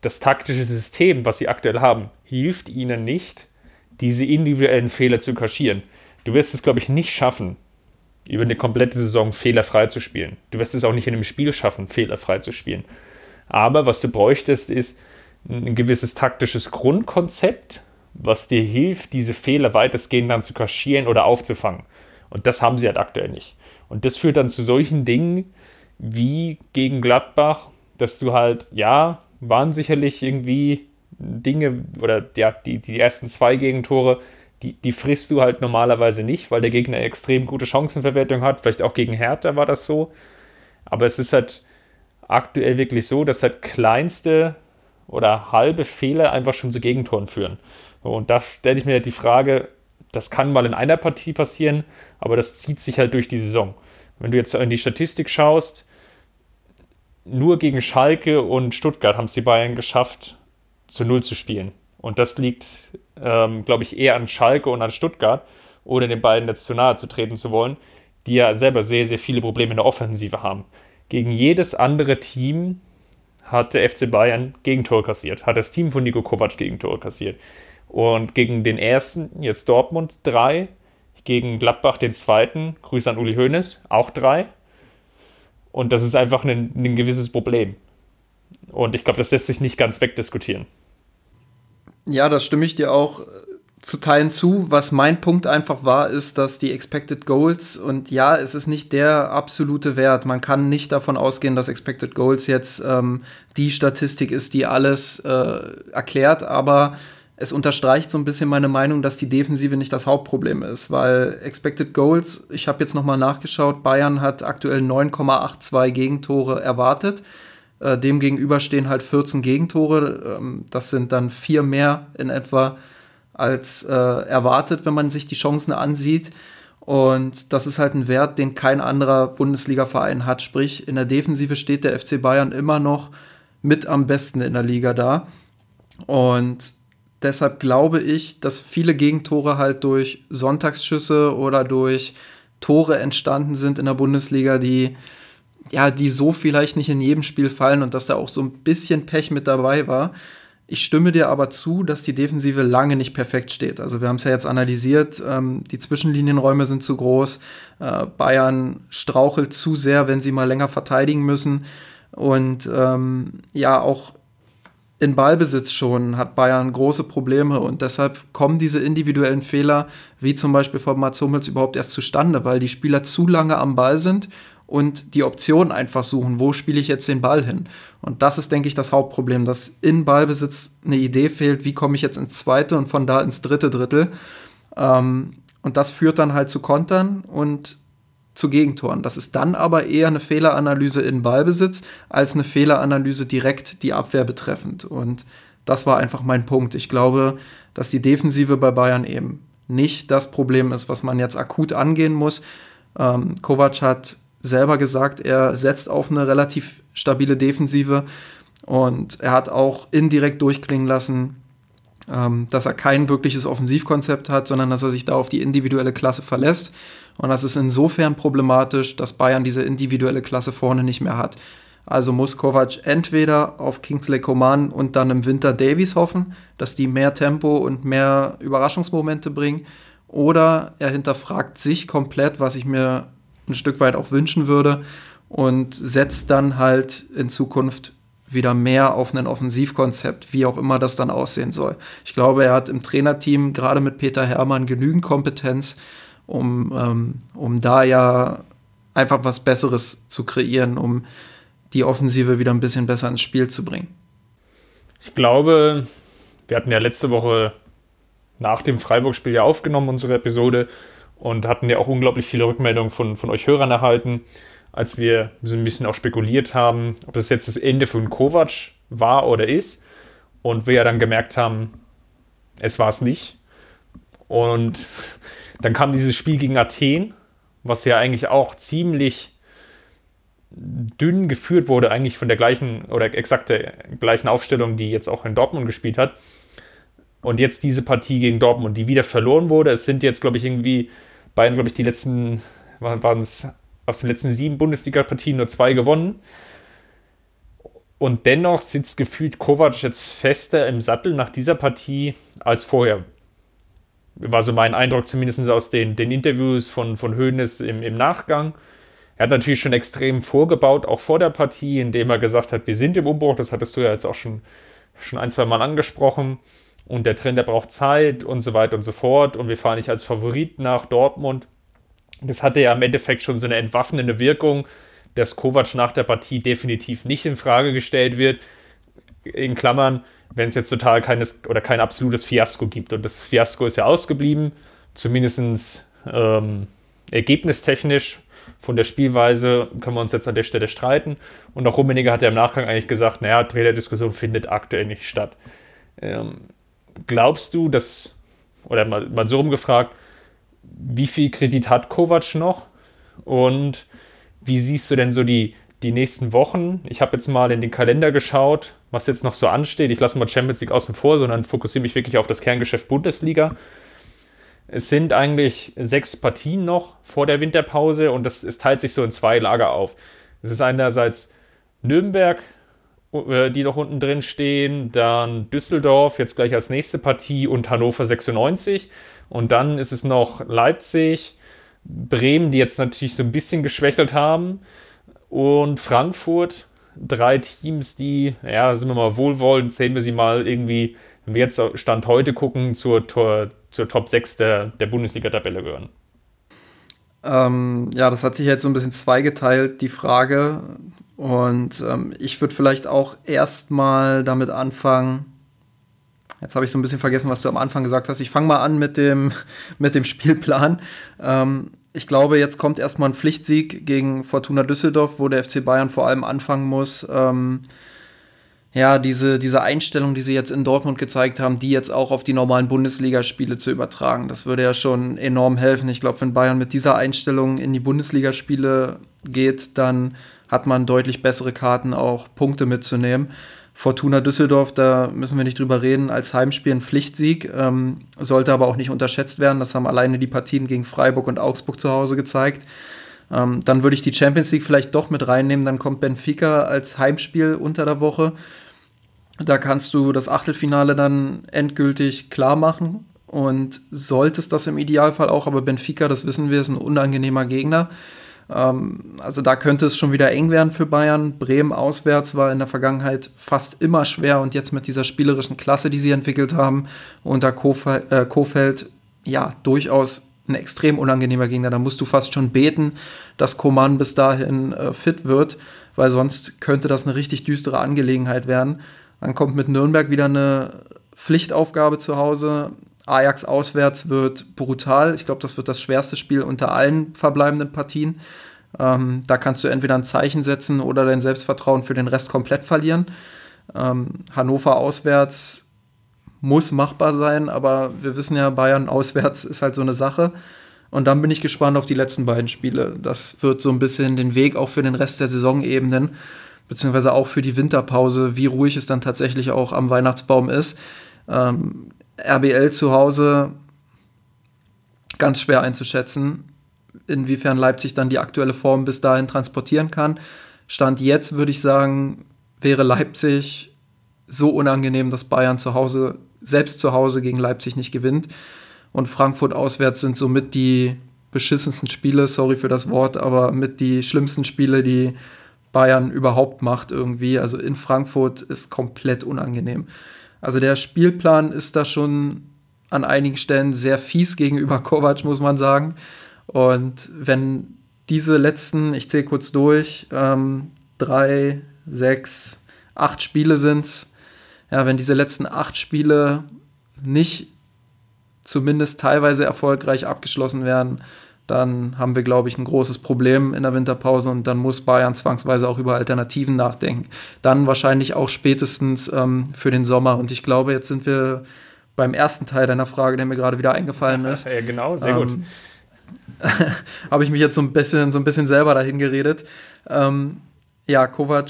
Das taktische System, was sie aktuell haben, hilft ihnen nicht, diese individuellen Fehler zu kaschieren. Du wirst es, glaube ich, nicht schaffen, über eine komplette Saison fehlerfrei zu spielen. Du wirst es auch nicht in einem Spiel schaffen, fehlerfrei zu spielen. Aber was du bräuchtest, ist ein gewisses taktisches Grundkonzept, was dir hilft, diese Fehler weitestgehend dann zu kaschieren oder aufzufangen. Und das haben sie halt aktuell nicht. Und das führt dann zu solchen Dingen wie gegen Gladbach, dass du halt, ja, waren sicherlich irgendwie Dinge oder ja, die, die ersten zwei Gegentore, die, die frisst du halt normalerweise nicht, weil der Gegner extrem gute Chancenverwertung hat. Vielleicht auch gegen Hertha war das so. Aber es ist halt aktuell wirklich so, dass halt kleinste oder halbe Fehler einfach schon zu Gegentoren führen. Und da stelle ich mir halt die Frage, das kann mal in einer Partie passieren, aber das zieht sich halt durch die Saison. Wenn du jetzt in die Statistik schaust, nur gegen Schalke und Stuttgart haben es die Bayern geschafft, zu Null zu spielen. Und das liegt, ähm, glaube ich, eher an Schalke und an Stuttgart, ohne den beiden jetzt zu nahe zu treten zu wollen, die ja selber sehr, sehr viele Probleme in der Offensive haben. Gegen jedes andere Team hat der FC Bayern Gegentor kassiert, hat das Team von Nico Kovac Gegentor kassiert. Und gegen den ersten, jetzt Dortmund, drei. Gegen Gladbach den zweiten, Grüße an Uli Hoeneß, auch drei. Und das ist einfach ein, ein gewisses Problem. Und ich glaube, das lässt sich nicht ganz wegdiskutieren. Ja, das stimme ich dir auch äh, zu Teilen zu. Was mein Punkt einfach war, ist, dass die Expected Goals und ja, es ist nicht der absolute Wert. Man kann nicht davon ausgehen, dass Expected Goals jetzt ähm, die Statistik ist, die alles äh, erklärt, aber es unterstreicht so ein bisschen meine Meinung, dass die Defensive nicht das Hauptproblem ist, weil Expected Goals, ich habe jetzt nochmal nachgeschaut, Bayern hat aktuell 9,82 Gegentore erwartet. Äh, dem gegenüber stehen halt 14 Gegentore. Ähm, das sind dann vier mehr in etwa als äh, erwartet, wenn man sich die Chancen ansieht. Und das ist halt ein Wert, den kein anderer Bundesliga-Verein hat. Sprich, in der Defensive steht der FC Bayern immer noch mit am besten in der Liga da. Und deshalb glaube ich, dass viele Gegentore halt durch Sonntagsschüsse oder durch Tore entstanden sind in der Bundesliga, die ja, die so vielleicht nicht in jedem Spiel fallen und dass da auch so ein bisschen Pech mit dabei war. Ich stimme dir aber zu, dass die Defensive lange nicht perfekt steht. Also wir haben es ja jetzt analysiert, ähm, die Zwischenlinienräume sind zu groß, äh, Bayern strauchelt zu sehr, wenn sie mal länger verteidigen müssen. Und ähm, ja, auch in Ballbesitz schon hat Bayern große Probleme und deshalb kommen diese individuellen Fehler, wie zum Beispiel von Mats Hummels, überhaupt erst zustande, weil die Spieler zu lange am Ball sind und die Option einfach suchen, wo spiele ich jetzt den Ball hin. Und das ist, denke ich, das Hauptproblem, dass in Ballbesitz eine Idee fehlt, wie komme ich jetzt ins zweite und von da ins dritte Drittel. Ähm, und das führt dann halt zu Kontern und zu Gegentoren. Das ist dann aber eher eine Fehleranalyse in Ballbesitz als eine Fehleranalyse direkt die Abwehr betreffend. Und das war einfach mein Punkt. Ich glaube, dass die Defensive bei Bayern eben nicht das Problem ist, was man jetzt akut angehen muss. Ähm, Kovac hat selber gesagt, er setzt auf eine relativ stabile Defensive und er hat auch indirekt durchklingen lassen, ähm, dass er kein wirkliches Offensivkonzept hat, sondern dass er sich da auf die individuelle Klasse verlässt. Und das ist insofern problematisch, dass Bayern diese individuelle Klasse vorne nicht mehr hat. Also muss Kovac entweder auf Kingsley Coman und dann im Winter Davies hoffen, dass die mehr Tempo und mehr Überraschungsmomente bringen. Oder er hinterfragt sich komplett, was ich mir ein Stück weit auch wünschen würde, und setzt dann halt in Zukunft wieder mehr auf ein Offensivkonzept, wie auch immer das dann aussehen soll. Ich glaube, er hat im Trainerteam gerade mit Peter Hermann genügend Kompetenz, um, ähm, um da ja einfach was Besseres zu kreieren, um die Offensive wieder ein bisschen besser ins Spiel zu bringen. Ich glaube, wir hatten ja letzte Woche nach dem Freiburg-Spiel ja aufgenommen, unsere Episode, und hatten ja auch unglaublich viele Rückmeldungen von, von euch Hörern erhalten als wir so ein bisschen auch spekuliert haben, ob das jetzt das Ende von Kovac war oder ist. Und wir ja dann gemerkt haben, es war es nicht. Und dann kam dieses Spiel gegen Athen, was ja eigentlich auch ziemlich dünn geführt wurde, eigentlich von der gleichen oder exakt der gleichen Aufstellung, die jetzt auch in Dortmund gespielt hat. Und jetzt diese Partie gegen Dortmund, die wieder verloren wurde. Es sind jetzt, glaube ich, irgendwie beiden, glaube ich, die letzten, waren es aus den letzten sieben Bundesliga-Partien nur zwei gewonnen. Und dennoch sitzt gefühlt Kovac jetzt fester im Sattel nach dieser Partie als vorher. War so mein Eindruck, zumindest aus den, den Interviews von, von Hoeneß im, im Nachgang. Er hat natürlich schon extrem vorgebaut, auch vor der Partie, indem er gesagt hat, wir sind im Umbruch. Das hattest du ja jetzt auch schon, schon ein, zwei Mal angesprochen. Und der Trainer braucht Zeit und so weiter und so fort. Und wir fahren nicht als Favorit nach Dortmund. Das hatte ja im Endeffekt schon so eine entwaffnende Wirkung, dass Kovac nach der Partie definitiv nicht in Frage gestellt wird. In Klammern, wenn es jetzt total keines oder kein absolutes Fiasko gibt. Und das Fiasko ist ja ausgeblieben, zumindest ähm, ergebnistechnisch. Von der Spielweise können wir uns jetzt an der Stelle streiten. Und auch Rummenigge hat ja im Nachgang eigentlich gesagt, naja, Trainerdiskussion findet aktuell nicht statt. Ähm, glaubst du, dass, oder mal, mal so rumgefragt, wie viel Kredit hat Kovac noch? Und wie siehst du denn so die, die nächsten Wochen? Ich habe jetzt mal in den Kalender geschaut, was jetzt noch so ansteht. Ich lasse mal Champions League außen vor, sondern fokussiere mich wirklich auf das Kerngeschäft Bundesliga. Es sind eigentlich sechs Partien noch vor der Winterpause und das, es teilt sich so in zwei Lager auf. Es ist einerseits Nürnberg, äh, die noch unten drin stehen, dann Düsseldorf jetzt gleich als nächste Partie und Hannover 96. Und dann ist es noch Leipzig, Bremen, die jetzt natürlich so ein bisschen geschwächelt haben, und Frankfurt. Drei Teams, die, ja, sind wir mal wohlwollend, sehen wir sie mal irgendwie, wenn wir jetzt Stand heute gucken, zur, zur, zur Top 6 der, der Bundesliga-Tabelle gehören. Ähm, ja, das hat sich jetzt so ein bisschen zweigeteilt, die Frage. Und ähm, ich würde vielleicht auch erstmal damit anfangen, Jetzt habe ich so ein bisschen vergessen, was du am Anfang gesagt hast. Ich fange mal an mit dem, <laughs> mit dem Spielplan. Ähm, ich glaube, jetzt kommt erstmal ein Pflichtsieg gegen Fortuna Düsseldorf, wo der FC Bayern vor allem anfangen muss. Ähm, ja, diese, diese Einstellung, die sie jetzt in Dortmund gezeigt haben, die jetzt auch auf die normalen Bundesligaspiele zu übertragen. Das würde ja schon enorm helfen. Ich glaube, wenn Bayern mit dieser Einstellung in die Bundesligaspiele geht, dann hat man deutlich bessere Karten, auch Punkte mitzunehmen. Fortuna Düsseldorf, da müssen wir nicht drüber reden, als Heimspiel ein Pflichtsieg, ähm, sollte aber auch nicht unterschätzt werden. Das haben alleine die Partien gegen Freiburg und Augsburg zu Hause gezeigt. Ähm, dann würde ich die Champions League vielleicht doch mit reinnehmen. Dann kommt Benfica als Heimspiel unter der Woche. Da kannst du das Achtelfinale dann endgültig klar machen. Und solltest das im Idealfall auch, aber Benfica, das wissen wir, ist ein unangenehmer Gegner. Ähm, also da könnte es schon wieder eng werden für Bayern. Bremen auswärts war in der Vergangenheit fast immer schwer und jetzt mit dieser spielerischen Klasse, die sie entwickelt haben, unter äh, Kofeld, ja, durchaus ein extrem unangenehmer Gegner. Da musst du fast schon beten, dass Koman bis dahin äh, fit wird, weil sonst könnte das eine richtig düstere Angelegenheit werden. Dann kommt mit Nürnberg wieder eine Pflichtaufgabe zu Hause. Ajax auswärts wird brutal. Ich glaube, das wird das schwerste Spiel unter allen verbleibenden Partien. Ähm, da kannst du entweder ein Zeichen setzen oder dein Selbstvertrauen für den Rest komplett verlieren. Ähm, Hannover auswärts muss machbar sein, aber wir wissen ja, Bayern auswärts ist halt so eine Sache. Und dann bin ich gespannt auf die letzten beiden Spiele. Das wird so ein bisschen den Weg auch für den Rest der Saison ebnen, beziehungsweise auch für die Winterpause, wie ruhig es dann tatsächlich auch am Weihnachtsbaum ist. Ähm, RBL zu Hause ganz schwer einzuschätzen, inwiefern Leipzig dann die aktuelle Form bis dahin transportieren kann. Stand jetzt würde ich sagen, wäre Leipzig so unangenehm, dass Bayern zu Hause, selbst zu Hause gegen Leipzig nicht gewinnt. Und Frankfurt auswärts sind somit die beschissensten Spiele, sorry für das Wort, aber mit die schlimmsten Spiele, die Bayern überhaupt macht irgendwie. Also in Frankfurt ist komplett unangenehm. Also der Spielplan ist da schon an einigen Stellen sehr fies gegenüber <laughs> Kovac, muss man sagen. Und wenn diese letzten, ich zähle kurz durch, ähm, drei, sechs, acht Spiele sind, ja, wenn diese letzten acht Spiele nicht zumindest teilweise erfolgreich abgeschlossen werden, dann haben wir, glaube ich, ein großes Problem in der Winterpause und dann muss Bayern zwangsweise auch über Alternativen nachdenken. Dann wahrscheinlich auch spätestens ähm, für den Sommer. Und ich glaube, jetzt sind wir beim ersten Teil deiner Frage, der mir gerade wieder eingefallen ist. Ja, genau, sehr ähm, gut. <laughs> Habe ich mich jetzt so ein bisschen, so ein bisschen selber dahin geredet. Ähm, ja, Kovac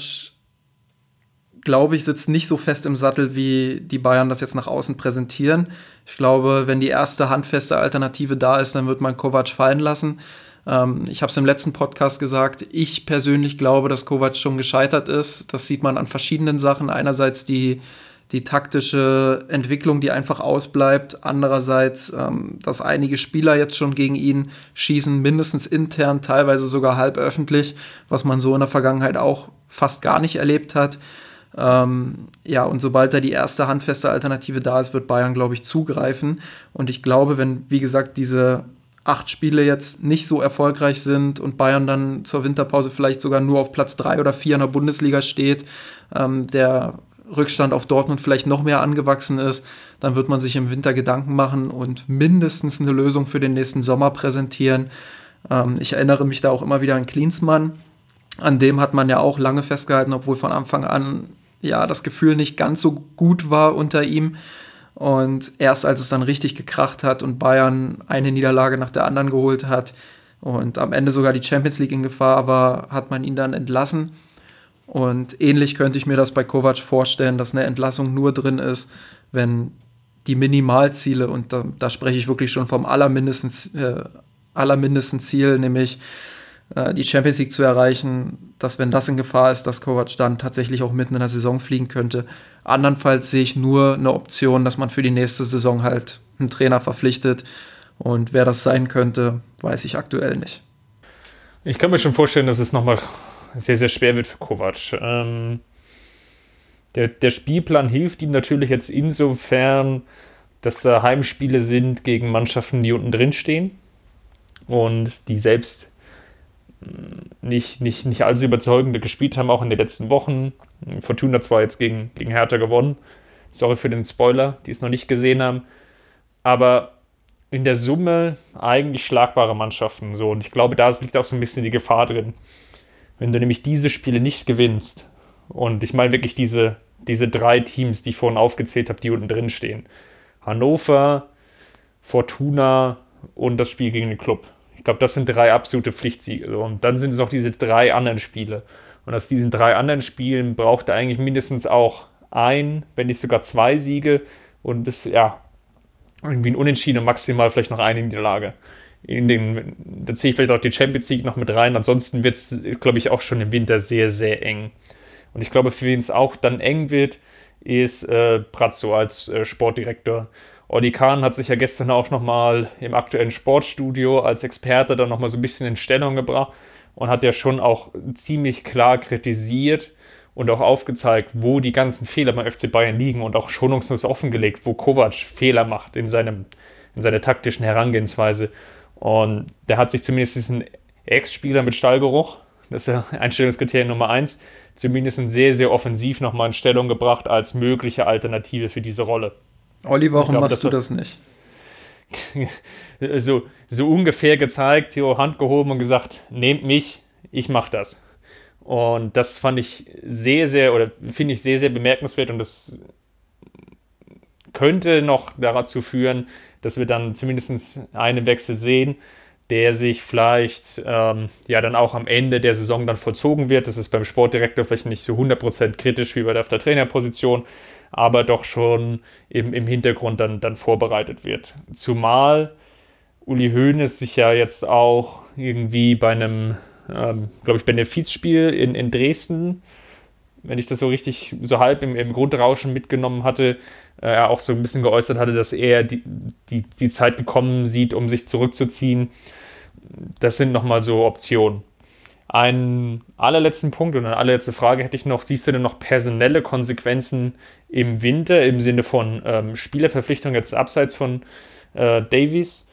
glaube ich, sitzt nicht so fest im Sattel, wie die Bayern das jetzt nach außen präsentieren. Ich glaube, wenn die erste handfeste Alternative da ist, dann wird man Kovac fallen lassen. Ähm, ich habe es im letzten Podcast gesagt, ich persönlich glaube, dass Kovac schon gescheitert ist. Das sieht man an verschiedenen Sachen. Einerseits die, die taktische Entwicklung, die einfach ausbleibt. Andererseits, ähm, dass einige Spieler jetzt schon gegen ihn schießen, mindestens intern, teilweise sogar halb öffentlich, was man so in der Vergangenheit auch fast gar nicht erlebt hat. Ähm, ja, und sobald da die erste handfeste Alternative da ist, wird Bayern, glaube ich, zugreifen. Und ich glaube, wenn, wie gesagt, diese acht Spiele jetzt nicht so erfolgreich sind und Bayern dann zur Winterpause vielleicht sogar nur auf Platz drei oder vier in der Bundesliga steht, ähm, der Rückstand auf Dortmund vielleicht noch mehr angewachsen ist, dann wird man sich im Winter Gedanken machen und mindestens eine Lösung für den nächsten Sommer präsentieren. Ähm, ich erinnere mich da auch immer wieder an Klinsmann. An dem hat man ja auch lange festgehalten, obwohl von Anfang an ja, das Gefühl nicht ganz so gut war unter ihm. Und erst als es dann richtig gekracht hat und Bayern eine Niederlage nach der anderen geholt hat und am Ende sogar die Champions League in Gefahr war, hat man ihn dann entlassen. Und ähnlich könnte ich mir das bei Kovac vorstellen, dass eine Entlassung nur drin ist, wenn die Minimalziele, und da, da spreche ich wirklich schon vom allermindesten, äh, allermindesten Ziel, nämlich äh, die Champions League zu erreichen, dass wenn das in Gefahr ist, dass Kovac dann tatsächlich auch mitten in der Saison fliegen könnte. Andernfalls sehe ich nur eine Option, dass man für die nächste Saison halt einen Trainer verpflichtet. Und wer das sein könnte, weiß ich aktuell nicht. Ich kann mir schon vorstellen, dass es nochmal sehr, sehr schwer wird für Kovac. Ähm, der, der Spielplan hilft ihm natürlich jetzt insofern, dass da Heimspiele sind gegen Mannschaften, die unten drin stehen und die selbst nicht, nicht, nicht allzu überzeugend gespielt haben, auch in den letzten Wochen. Fortuna zwar jetzt gegen, gegen Hertha gewonnen. Sorry für den Spoiler, die es noch nicht gesehen haben. Aber in der Summe eigentlich schlagbare Mannschaften. So. Und ich glaube, da liegt auch so ein bisschen die Gefahr drin. Wenn du nämlich diese Spiele nicht gewinnst, und ich meine wirklich diese, diese drei Teams, die ich vorhin aufgezählt habe, die unten drin stehen. Hannover, Fortuna und das Spiel gegen den Club. Ich glaube, das sind drei absolute Pflichtsiege. Und dann sind es noch diese drei anderen Spiele. Und aus diesen drei anderen Spielen braucht er eigentlich mindestens auch ein, wenn nicht sogar zwei Siege. Und das, ja, irgendwie ein Unentschieden und maximal vielleicht noch eine Niederlage. In den, da ziehe ich vielleicht auch die Champions League noch mit rein. Ansonsten wird es, glaube ich, auch schon im Winter sehr, sehr eng. Und ich glaube, für wen es auch dann eng wird, ist äh, Pratzo als äh, Sportdirektor. Olli Kahn hat sich ja gestern auch nochmal im aktuellen Sportstudio als Experte dann nochmal so ein bisschen in Stellung gebracht und hat ja schon auch ziemlich klar kritisiert und auch aufgezeigt, wo die ganzen Fehler beim FC Bayern liegen und auch schonungslos offengelegt, wo Kovac Fehler macht in, seinem, in seiner taktischen Herangehensweise. Und der hat sich zumindest diesen Ex-Spieler mit Stallgeruch, das ist ja <laughs> Einstellungskriterium Nummer eins, zumindest sehr, sehr offensiv nochmal in Stellung gebracht als mögliche Alternative für diese Rolle. Olli, warum glaube, machst du das nicht? <laughs> so, so ungefähr gezeigt, hier Hand gehoben und gesagt, nehmt mich, ich mach das. Und das fand ich sehr, sehr, oder finde ich sehr, sehr bemerkenswert und das könnte noch dazu führen, dass wir dann zumindest einen Wechsel sehen, der sich vielleicht ähm, ja dann auch am Ende der Saison dann vollzogen wird. Das ist beim Sportdirektor vielleicht nicht so 100% kritisch wie bei der Trainerposition, aber doch schon im, im Hintergrund dann, dann vorbereitet wird. Zumal Uli Hoeneß sich ja jetzt auch irgendwie bei einem, ähm, glaube ich, Benefizspiel in, in Dresden, wenn ich das so richtig so halb im, im Grundrauschen mitgenommen hatte, äh, er auch so ein bisschen geäußert hatte, dass er die, die, die Zeit gekommen sieht, um sich zurückzuziehen. Das sind nochmal so Optionen. Einen allerletzten Punkt und eine allerletzte Frage hätte ich noch. Siehst du denn noch personelle Konsequenzen im Winter im Sinne von ähm, Spielerverpflichtung jetzt abseits von äh, Davies?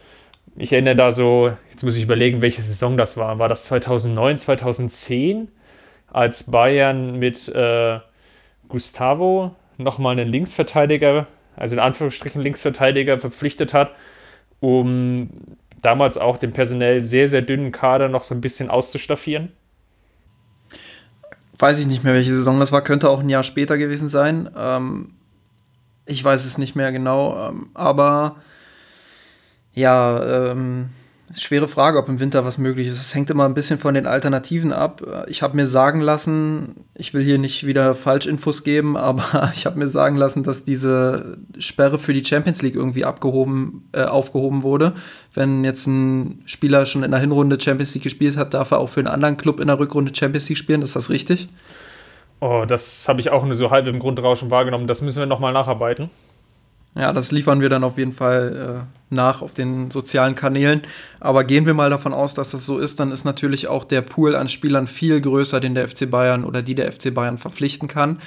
Ich erinnere da so, jetzt muss ich überlegen, welche Saison das war. War das 2009, 2010, als Bayern mit äh, Gustavo nochmal einen Linksverteidiger, also in Anführungsstrichen Linksverteidiger verpflichtet hat, um damals auch den personell sehr, sehr dünnen Kader noch so ein bisschen auszustaffieren? Weiß ich nicht mehr, welche Saison das war. Könnte auch ein Jahr später gewesen sein. Ähm, ich weiß es nicht mehr genau. Ähm, aber ja, ähm, schwere Frage, ob im Winter was möglich ist. Es hängt immer ein bisschen von den Alternativen ab. Ich habe mir sagen lassen, ich will hier nicht wieder Falschinfos geben, <laughs> aber ich habe mir sagen lassen, dass diese Sperre für die Champions League irgendwie abgehoben, äh, aufgehoben wurde. Wenn jetzt ein Spieler schon in der Hinrunde Champions League gespielt hat, darf er auch für einen anderen Club in der Rückrunde Champions League spielen. Ist das richtig? Oh, das habe ich auch nur so halb im Grundrauschen wahrgenommen. Das müssen wir nochmal nacharbeiten. Ja, das liefern wir dann auf jeden Fall äh, nach auf den sozialen Kanälen. Aber gehen wir mal davon aus, dass das so ist, dann ist natürlich auch der Pool an Spielern viel größer, den der FC Bayern oder die der FC Bayern verpflichten kann.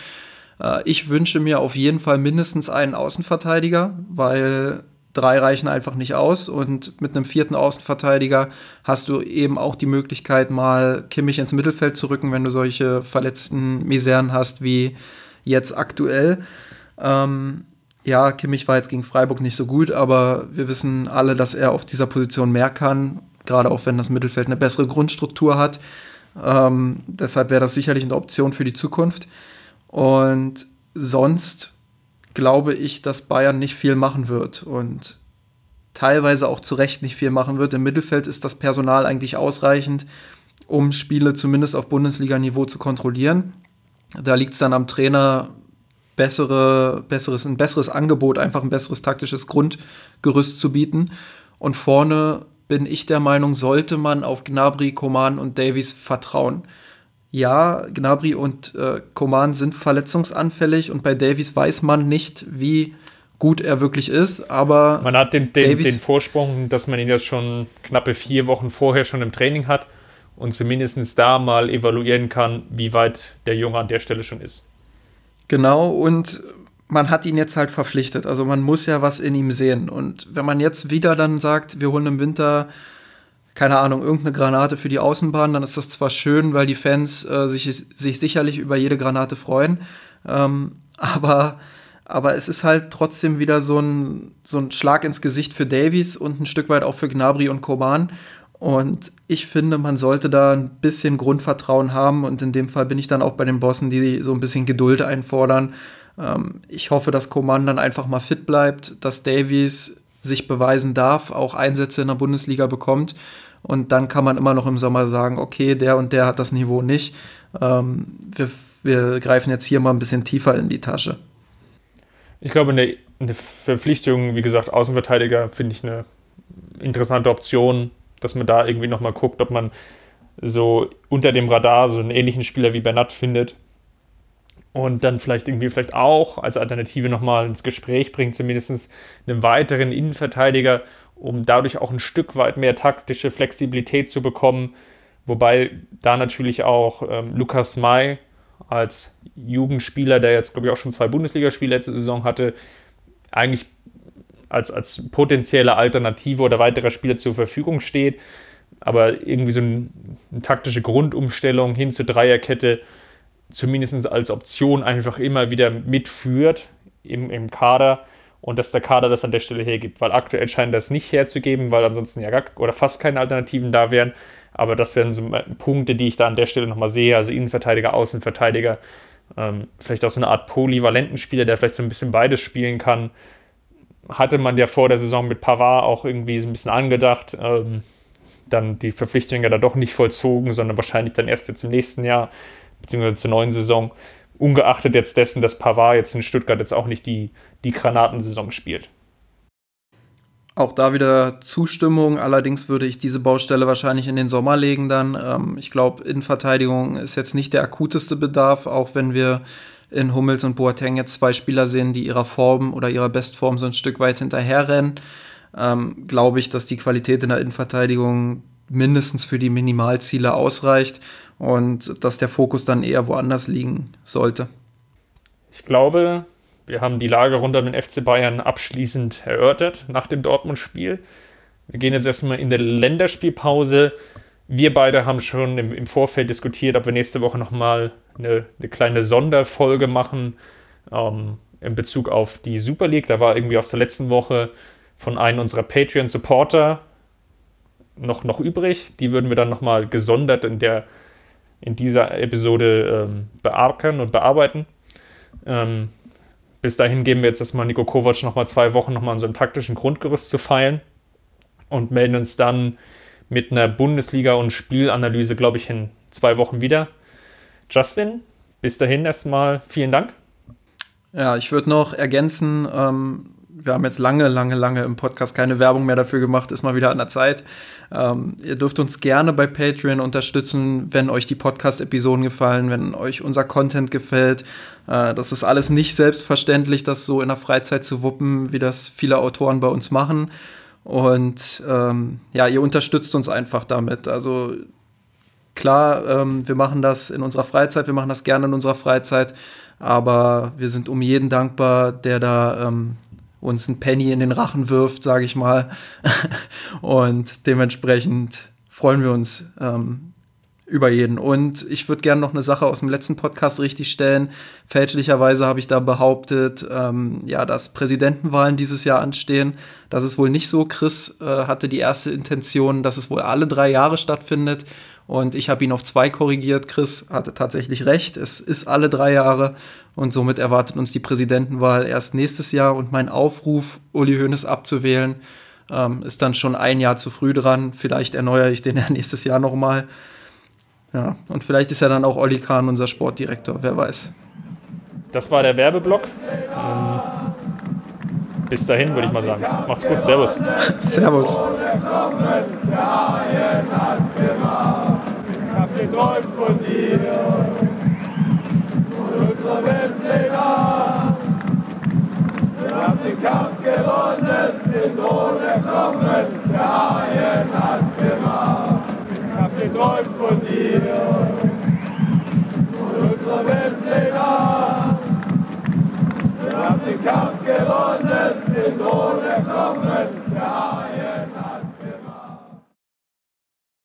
Äh, ich wünsche mir auf jeden Fall mindestens einen Außenverteidiger, weil drei reichen einfach nicht aus. Und mit einem vierten Außenverteidiger hast du eben auch die Möglichkeit, mal Kimmich ins Mittelfeld zu rücken, wenn du solche verletzten Miseren hast wie jetzt aktuell. Ähm, ja, Kimmich war jetzt gegen Freiburg nicht so gut, aber wir wissen alle, dass er auf dieser Position mehr kann, gerade auch wenn das Mittelfeld eine bessere Grundstruktur hat. Ähm, deshalb wäre das sicherlich eine Option für die Zukunft. Und sonst glaube ich, dass Bayern nicht viel machen wird und teilweise auch zu Recht nicht viel machen wird. Im Mittelfeld ist das Personal eigentlich ausreichend, um Spiele zumindest auf Bundesliga-Niveau zu kontrollieren. Da liegt es dann am Trainer, bessere, besseres, ein besseres Angebot, einfach ein besseres taktisches Grundgerüst zu bieten. Und vorne bin ich der Meinung, sollte man auf Gnabry, Koman und Davies vertrauen. Ja, Gnabry und äh, Koman sind verletzungsanfällig und bei Davies weiß man nicht, wie gut er wirklich ist, aber man hat den, den, den Vorsprung, dass man ihn jetzt schon knappe vier Wochen vorher schon im Training hat und zumindest da mal evaluieren kann, wie weit der Junge an der Stelle schon ist. Genau, und man hat ihn jetzt halt verpflichtet. Also man muss ja was in ihm sehen. Und wenn man jetzt wieder dann sagt, wir holen im Winter, keine Ahnung, irgendeine Granate für die Außenbahn, dann ist das zwar schön, weil die Fans äh, sich, sich sicherlich über jede Granate freuen. Ähm, <laughs> aber, aber es ist halt trotzdem wieder so ein, so ein Schlag ins Gesicht für Davies und ein Stück weit auch für Gnabry und Koman. Und ich finde, man sollte da ein bisschen Grundvertrauen haben. Und in dem Fall bin ich dann auch bei den Bossen, die so ein bisschen Geduld einfordern. Ähm, ich hoffe, dass Coman dann einfach mal fit bleibt, dass Davies sich beweisen darf, auch Einsätze in der Bundesliga bekommt. Und dann kann man immer noch im Sommer sagen, okay, der und der hat das Niveau nicht. Ähm, wir, wir greifen jetzt hier mal ein bisschen tiefer in die Tasche. Ich glaube, eine, eine Verpflichtung, wie gesagt, Außenverteidiger finde ich eine interessante Option dass man da irgendwie nochmal guckt, ob man so unter dem Radar so einen ähnlichen Spieler wie Bernat findet. und dann vielleicht irgendwie vielleicht auch als Alternative nochmal ins Gespräch bringt, zumindest einen weiteren Innenverteidiger, um dadurch auch ein Stück weit mehr taktische Flexibilität zu bekommen. Wobei da natürlich auch ähm, Lukas May als Jugendspieler, der jetzt, glaube ich, auch schon zwei Bundesligaspiele letzte Saison hatte, eigentlich als, als potenzielle Alternative oder weiterer Spieler zur Verfügung steht. Aber irgendwie so ein, eine taktische Grundumstellung hin zur Dreierkette zumindest als Option einfach immer wieder mitführt im, im Kader und dass der Kader das an der Stelle hergibt, weil aktuell scheint das nicht herzugeben, weil ansonsten ja gar oder fast keine Alternativen da wären. Aber das wären so Punkte, die ich da an der Stelle nochmal sehe. Also Innenverteidiger, Außenverteidiger, ähm, vielleicht auch so eine Art polyvalenten Spieler, der vielleicht so ein bisschen beides spielen kann. Hatte man ja vor der Saison mit Pavard auch irgendwie so ein bisschen angedacht. Ähm, dann die Verpflichtung ja da doch nicht vollzogen, sondern wahrscheinlich dann erst jetzt im nächsten Jahr beziehungsweise zur neuen Saison, ungeachtet jetzt dessen, dass Pavard jetzt in Stuttgart jetzt auch nicht die, die Granatensaison spielt. Auch da wieder Zustimmung. Allerdings würde ich diese Baustelle wahrscheinlich in den Sommer legen dann. Ähm, ich glaube, Innenverteidigung ist jetzt nicht der akuteste Bedarf, auch wenn wir in Hummels und Boateng jetzt zwei Spieler sehen, die ihrer Form oder ihrer Bestform so ein Stück weit hinterherrennen. Ähm, glaube ich, dass die Qualität in der Innenverteidigung mindestens für die Minimalziele ausreicht und dass der Fokus dann eher woanders liegen sollte. Ich glaube, wir haben die Lage rund um den FC Bayern abschließend erörtert nach dem Dortmund-Spiel. Wir gehen jetzt erstmal in der Länderspielpause. Wir beide haben schon im, im Vorfeld diskutiert, ob wir nächste Woche nochmal eine, eine kleine Sonderfolge machen ähm, in Bezug auf die Super League. Da war irgendwie aus der letzten Woche von einem unserer Patreon-Supporter noch, noch übrig. Die würden wir dann nochmal gesondert in der in dieser Episode ähm, bearbeiten und bearbeiten. Ähm, bis dahin geben wir jetzt erstmal Nico Kovac nochmal zwei Wochen nochmal an so einem taktischen Grundgerüst zu feilen und melden uns dann mit einer Bundesliga- und Spielanalyse, glaube ich, in zwei Wochen wieder. Justin, bis dahin erstmal vielen Dank. Ja, ich würde noch ergänzen, ähm, wir haben jetzt lange, lange, lange im Podcast keine Werbung mehr dafür gemacht, ist mal wieder an der Zeit. Ähm, ihr dürft uns gerne bei Patreon unterstützen, wenn euch die Podcast-Episoden gefallen, wenn euch unser Content gefällt. Äh, das ist alles nicht selbstverständlich, das so in der Freizeit zu wuppen, wie das viele Autoren bei uns machen. Und ähm, ja, ihr unterstützt uns einfach damit. Also klar, ähm, wir machen das in unserer Freizeit, wir machen das gerne in unserer Freizeit, aber wir sind um jeden dankbar, der da ähm, uns ein Penny in den Rachen wirft, sage ich mal. <laughs> und dementsprechend freuen wir uns ähm, über jeden. Und ich würde gerne noch eine Sache aus dem letzten Podcast richtigstellen. Fälschlicherweise habe ich da behauptet, ähm, ja, dass Präsidentenwahlen dieses Jahr anstehen. Das ist wohl nicht so. Chris äh, hatte die erste Intention, dass es wohl alle drei Jahre stattfindet. Und ich habe ihn auf zwei korrigiert. Chris hatte tatsächlich recht. Es ist alle drei Jahre. Und somit erwartet uns die Präsidentenwahl erst nächstes Jahr. Und mein Aufruf, Uli Hoeneß abzuwählen, ähm, ist dann schon ein Jahr zu früh dran. Vielleicht erneuere ich den <laughs> ja nächstes Jahr nochmal. Ja, und vielleicht ist ja dann auch Olli Kahn unser Sportdirektor, wer weiß. Das war der Werbeblock. Ähm, bis dahin würde ich mal sagen. Macht's gut, Servus. <laughs> Servus träumt von dir. Von unserer Welt den Wir haben den Kampf gewonnen, den Thron erklommen, der Haien hat's gemacht. Ich hab geträumt von dir. Von unserer Welt den Wir haben den Kampf gewonnen, den Thron erklommen, der Haien